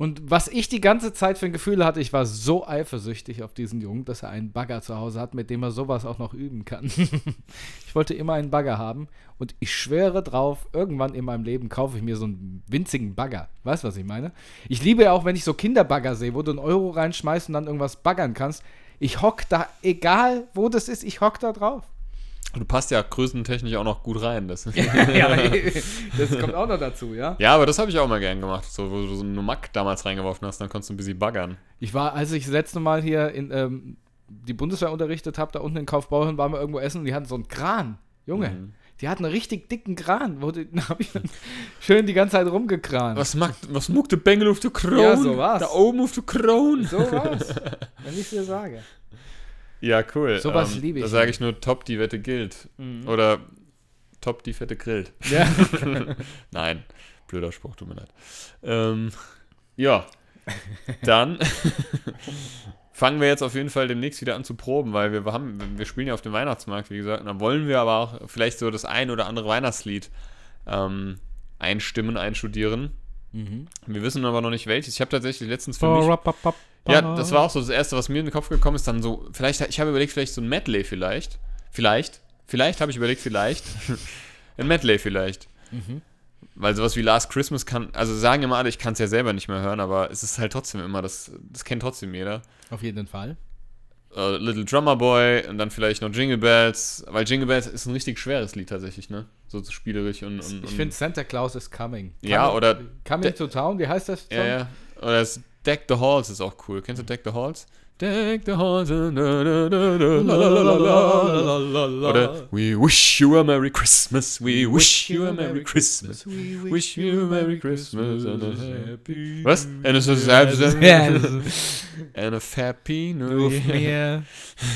Und was ich die ganze Zeit für ein Gefühl hatte, ich war so eifersüchtig auf diesen Jungen, dass er einen Bagger zu Hause hat, mit dem er sowas auch noch üben kann. ich wollte immer einen Bagger haben und ich schwöre drauf, irgendwann in meinem Leben kaufe ich mir so einen winzigen Bagger. Weißt du, was ich meine? Ich liebe ja auch, wenn ich so Kinderbagger sehe, wo du einen Euro reinschmeißt und dann irgendwas baggern kannst. Ich hock da, egal wo das ist, ich hock da drauf. Du passt ja größentechnisch auch noch gut rein. Das. ja, das kommt auch noch dazu, ja. ja, aber das habe ich auch mal gern gemacht. So, wo du so einen Numak damals reingeworfen hast, dann konntest du ein bisschen baggern. Ich war, als ich das letzte Mal hier in ähm, die Bundeswehr unterrichtet habe, da unten in Kaufbeuren, waren wir irgendwo essen und die hatten so einen Kran. Junge, Mhm. die hatten einen richtig dicken Kran. Wo die, da hab ich dann schön die ganze Zeit rumgekran. Was macht, was muckt der Bengel auf der Krone? Ja, so war's. Da oben auf der Krone. So war's, wenn ich dir sage. Ja, cool. Sowas liebe ich Da sage ich nur, top, die Wette gilt. Mhm. Oder top, die Fette grillt. Ja. Nein, blöder Spruch, tut mir leid. Ähm, ja, dann fangen wir jetzt auf jeden Fall demnächst wieder an zu proben, weil wir haben, wir spielen ja auf dem Weihnachtsmarkt, wie gesagt, und dann wollen wir aber auch vielleicht so das ein oder andere Weihnachtslied ähm, einstimmen, einstudieren. Mhm. Wir wissen aber noch nicht welches. Ich habe tatsächlich letztens für mich ja, das war auch so das Erste, was mir in den Kopf gekommen ist. Dann so, vielleicht, ich habe überlegt, vielleicht so ein Medley vielleicht. Vielleicht. Vielleicht habe ich überlegt, vielleicht. ein Medley vielleicht. Mhm. Weil sowas wie Last Christmas kann, also sagen immer alle, ich kann es ja selber nicht mehr hören, aber es ist halt trotzdem immer, das, das kennt trotzdem jeder. Auf jeden Fall. Äh, Little Drummer Boy und dann vielleicht noch Jingle Bells, weil Jingle Bells ist ein richtig schweres Lied tatsächlich, ne? So, spielerisch und. und Ich und- finde Santa Claus is coming. Ja, Coming- oder- Coming to Town, wie heißt das? Ja, ja. Oder es Deck the Halls ist auch cool. Kennst du Deck the Halls? Deck the Halls. na, na, na, na, la, la, la, la, la. Oder We wish you a Merry Christmas. We wish you a Merry Christmas. Wish you a Merry Christmas and a happy. Was? And a, and a happy New Year.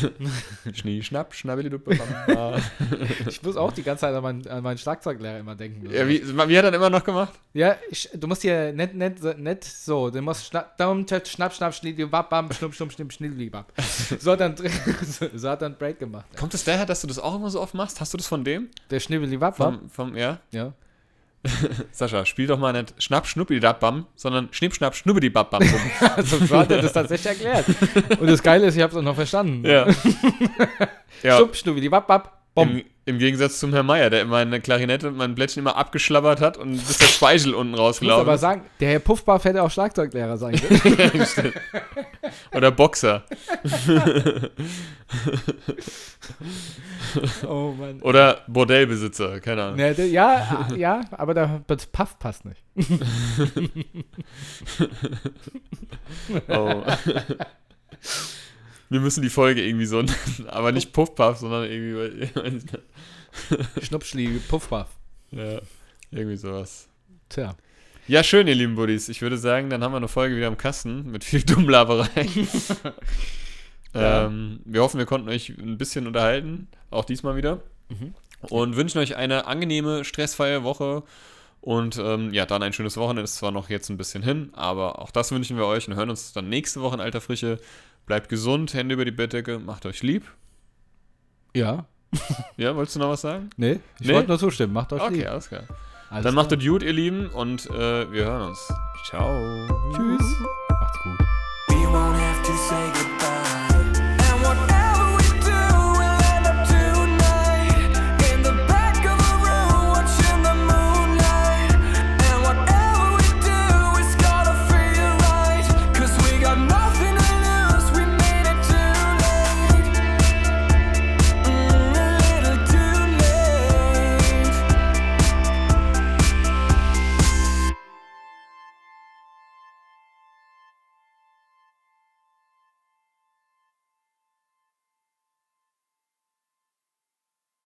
Schnee, schnapp, schnabbeli, du, bamba. Ich muss auch die ganze Zeit an meinen, an meinen Schlagzeuglehrer immer denken. ja, wie, wie hat er dann immer noch gemacht? Ja, ich, du musst hier nicht, so- nicht so, du musst schnapp, daum, tsch, schnapp, schnapp, schnitt, bam, bam, schnupp, schnupp, schnipp, schnitt, bab. So hat dann, so, hat dann Break gemacht. Kommt es daher, dass du das auch immer so oft machst? Hast du das von dem? Der Schnibbeli bab, Vom, vom ja? Ja. Sascha, spiel doch mal nicht Schnapp, Schnuppi, bam, sondern Schnipp, Schnapp, Schnuppidi, bam, bam. So hat er das tatsächlich erklärt. Und das Geile ist, ich habe es auch noch verstanden. ja. ja. Schnupp, schnubbi, bab, bab, bom. Im, Im Gegensatz zum Herrn Meier, der immer eine Klarinette und mein Blättchen immer abgeschlabbert hat und bis der Speichel unten Ich muss rausgelaufen aber ist. sagen, der Herr Puffbach hätte auch Schlagzeuglehrer sein können. Oder Boxer. oh Mann. Oder Bordellbesitzer, keine Ahnung. Der- ja, ja, aber der Puff passt nicht. Oh. Wir müssen die Folge irgendwie so nennen, aber nicht Puffpuff, sondern irgendwie, Schnupschli, Puffpuff. ja, irgendwie sowas. Tja. Ja, schön, ihr lieben Buddies. Ich würde sagen, dann haben wir eine Folge wieder im Kasten mit viel Dummlaberei. Ähm, wir hoffen, wir konnten euch ein bisschen unterhalten, auch diesmal wieder. Mhm. Und wünschen euch eine angenehme, stressfreie Woche. Und ähm, ja, dann ein schönes Wochenende. Ist zwar noch jetzt ein bisschen hin, aber auch das wünschen wir euch und hören uns dann nächste Woche in alter Frische. Bleibt gesund, Hände über die Bettdecke, macht euch lieb. Ja. Ja, wolltest du noch was sagen? Nee, ich Nee? wollte nur zustimmen. Macht euch Okay, lieb. alles klar. Alles Dann macht es gut, ihr Lieben, und äh, wir hören uns. Ciao. Tschüss.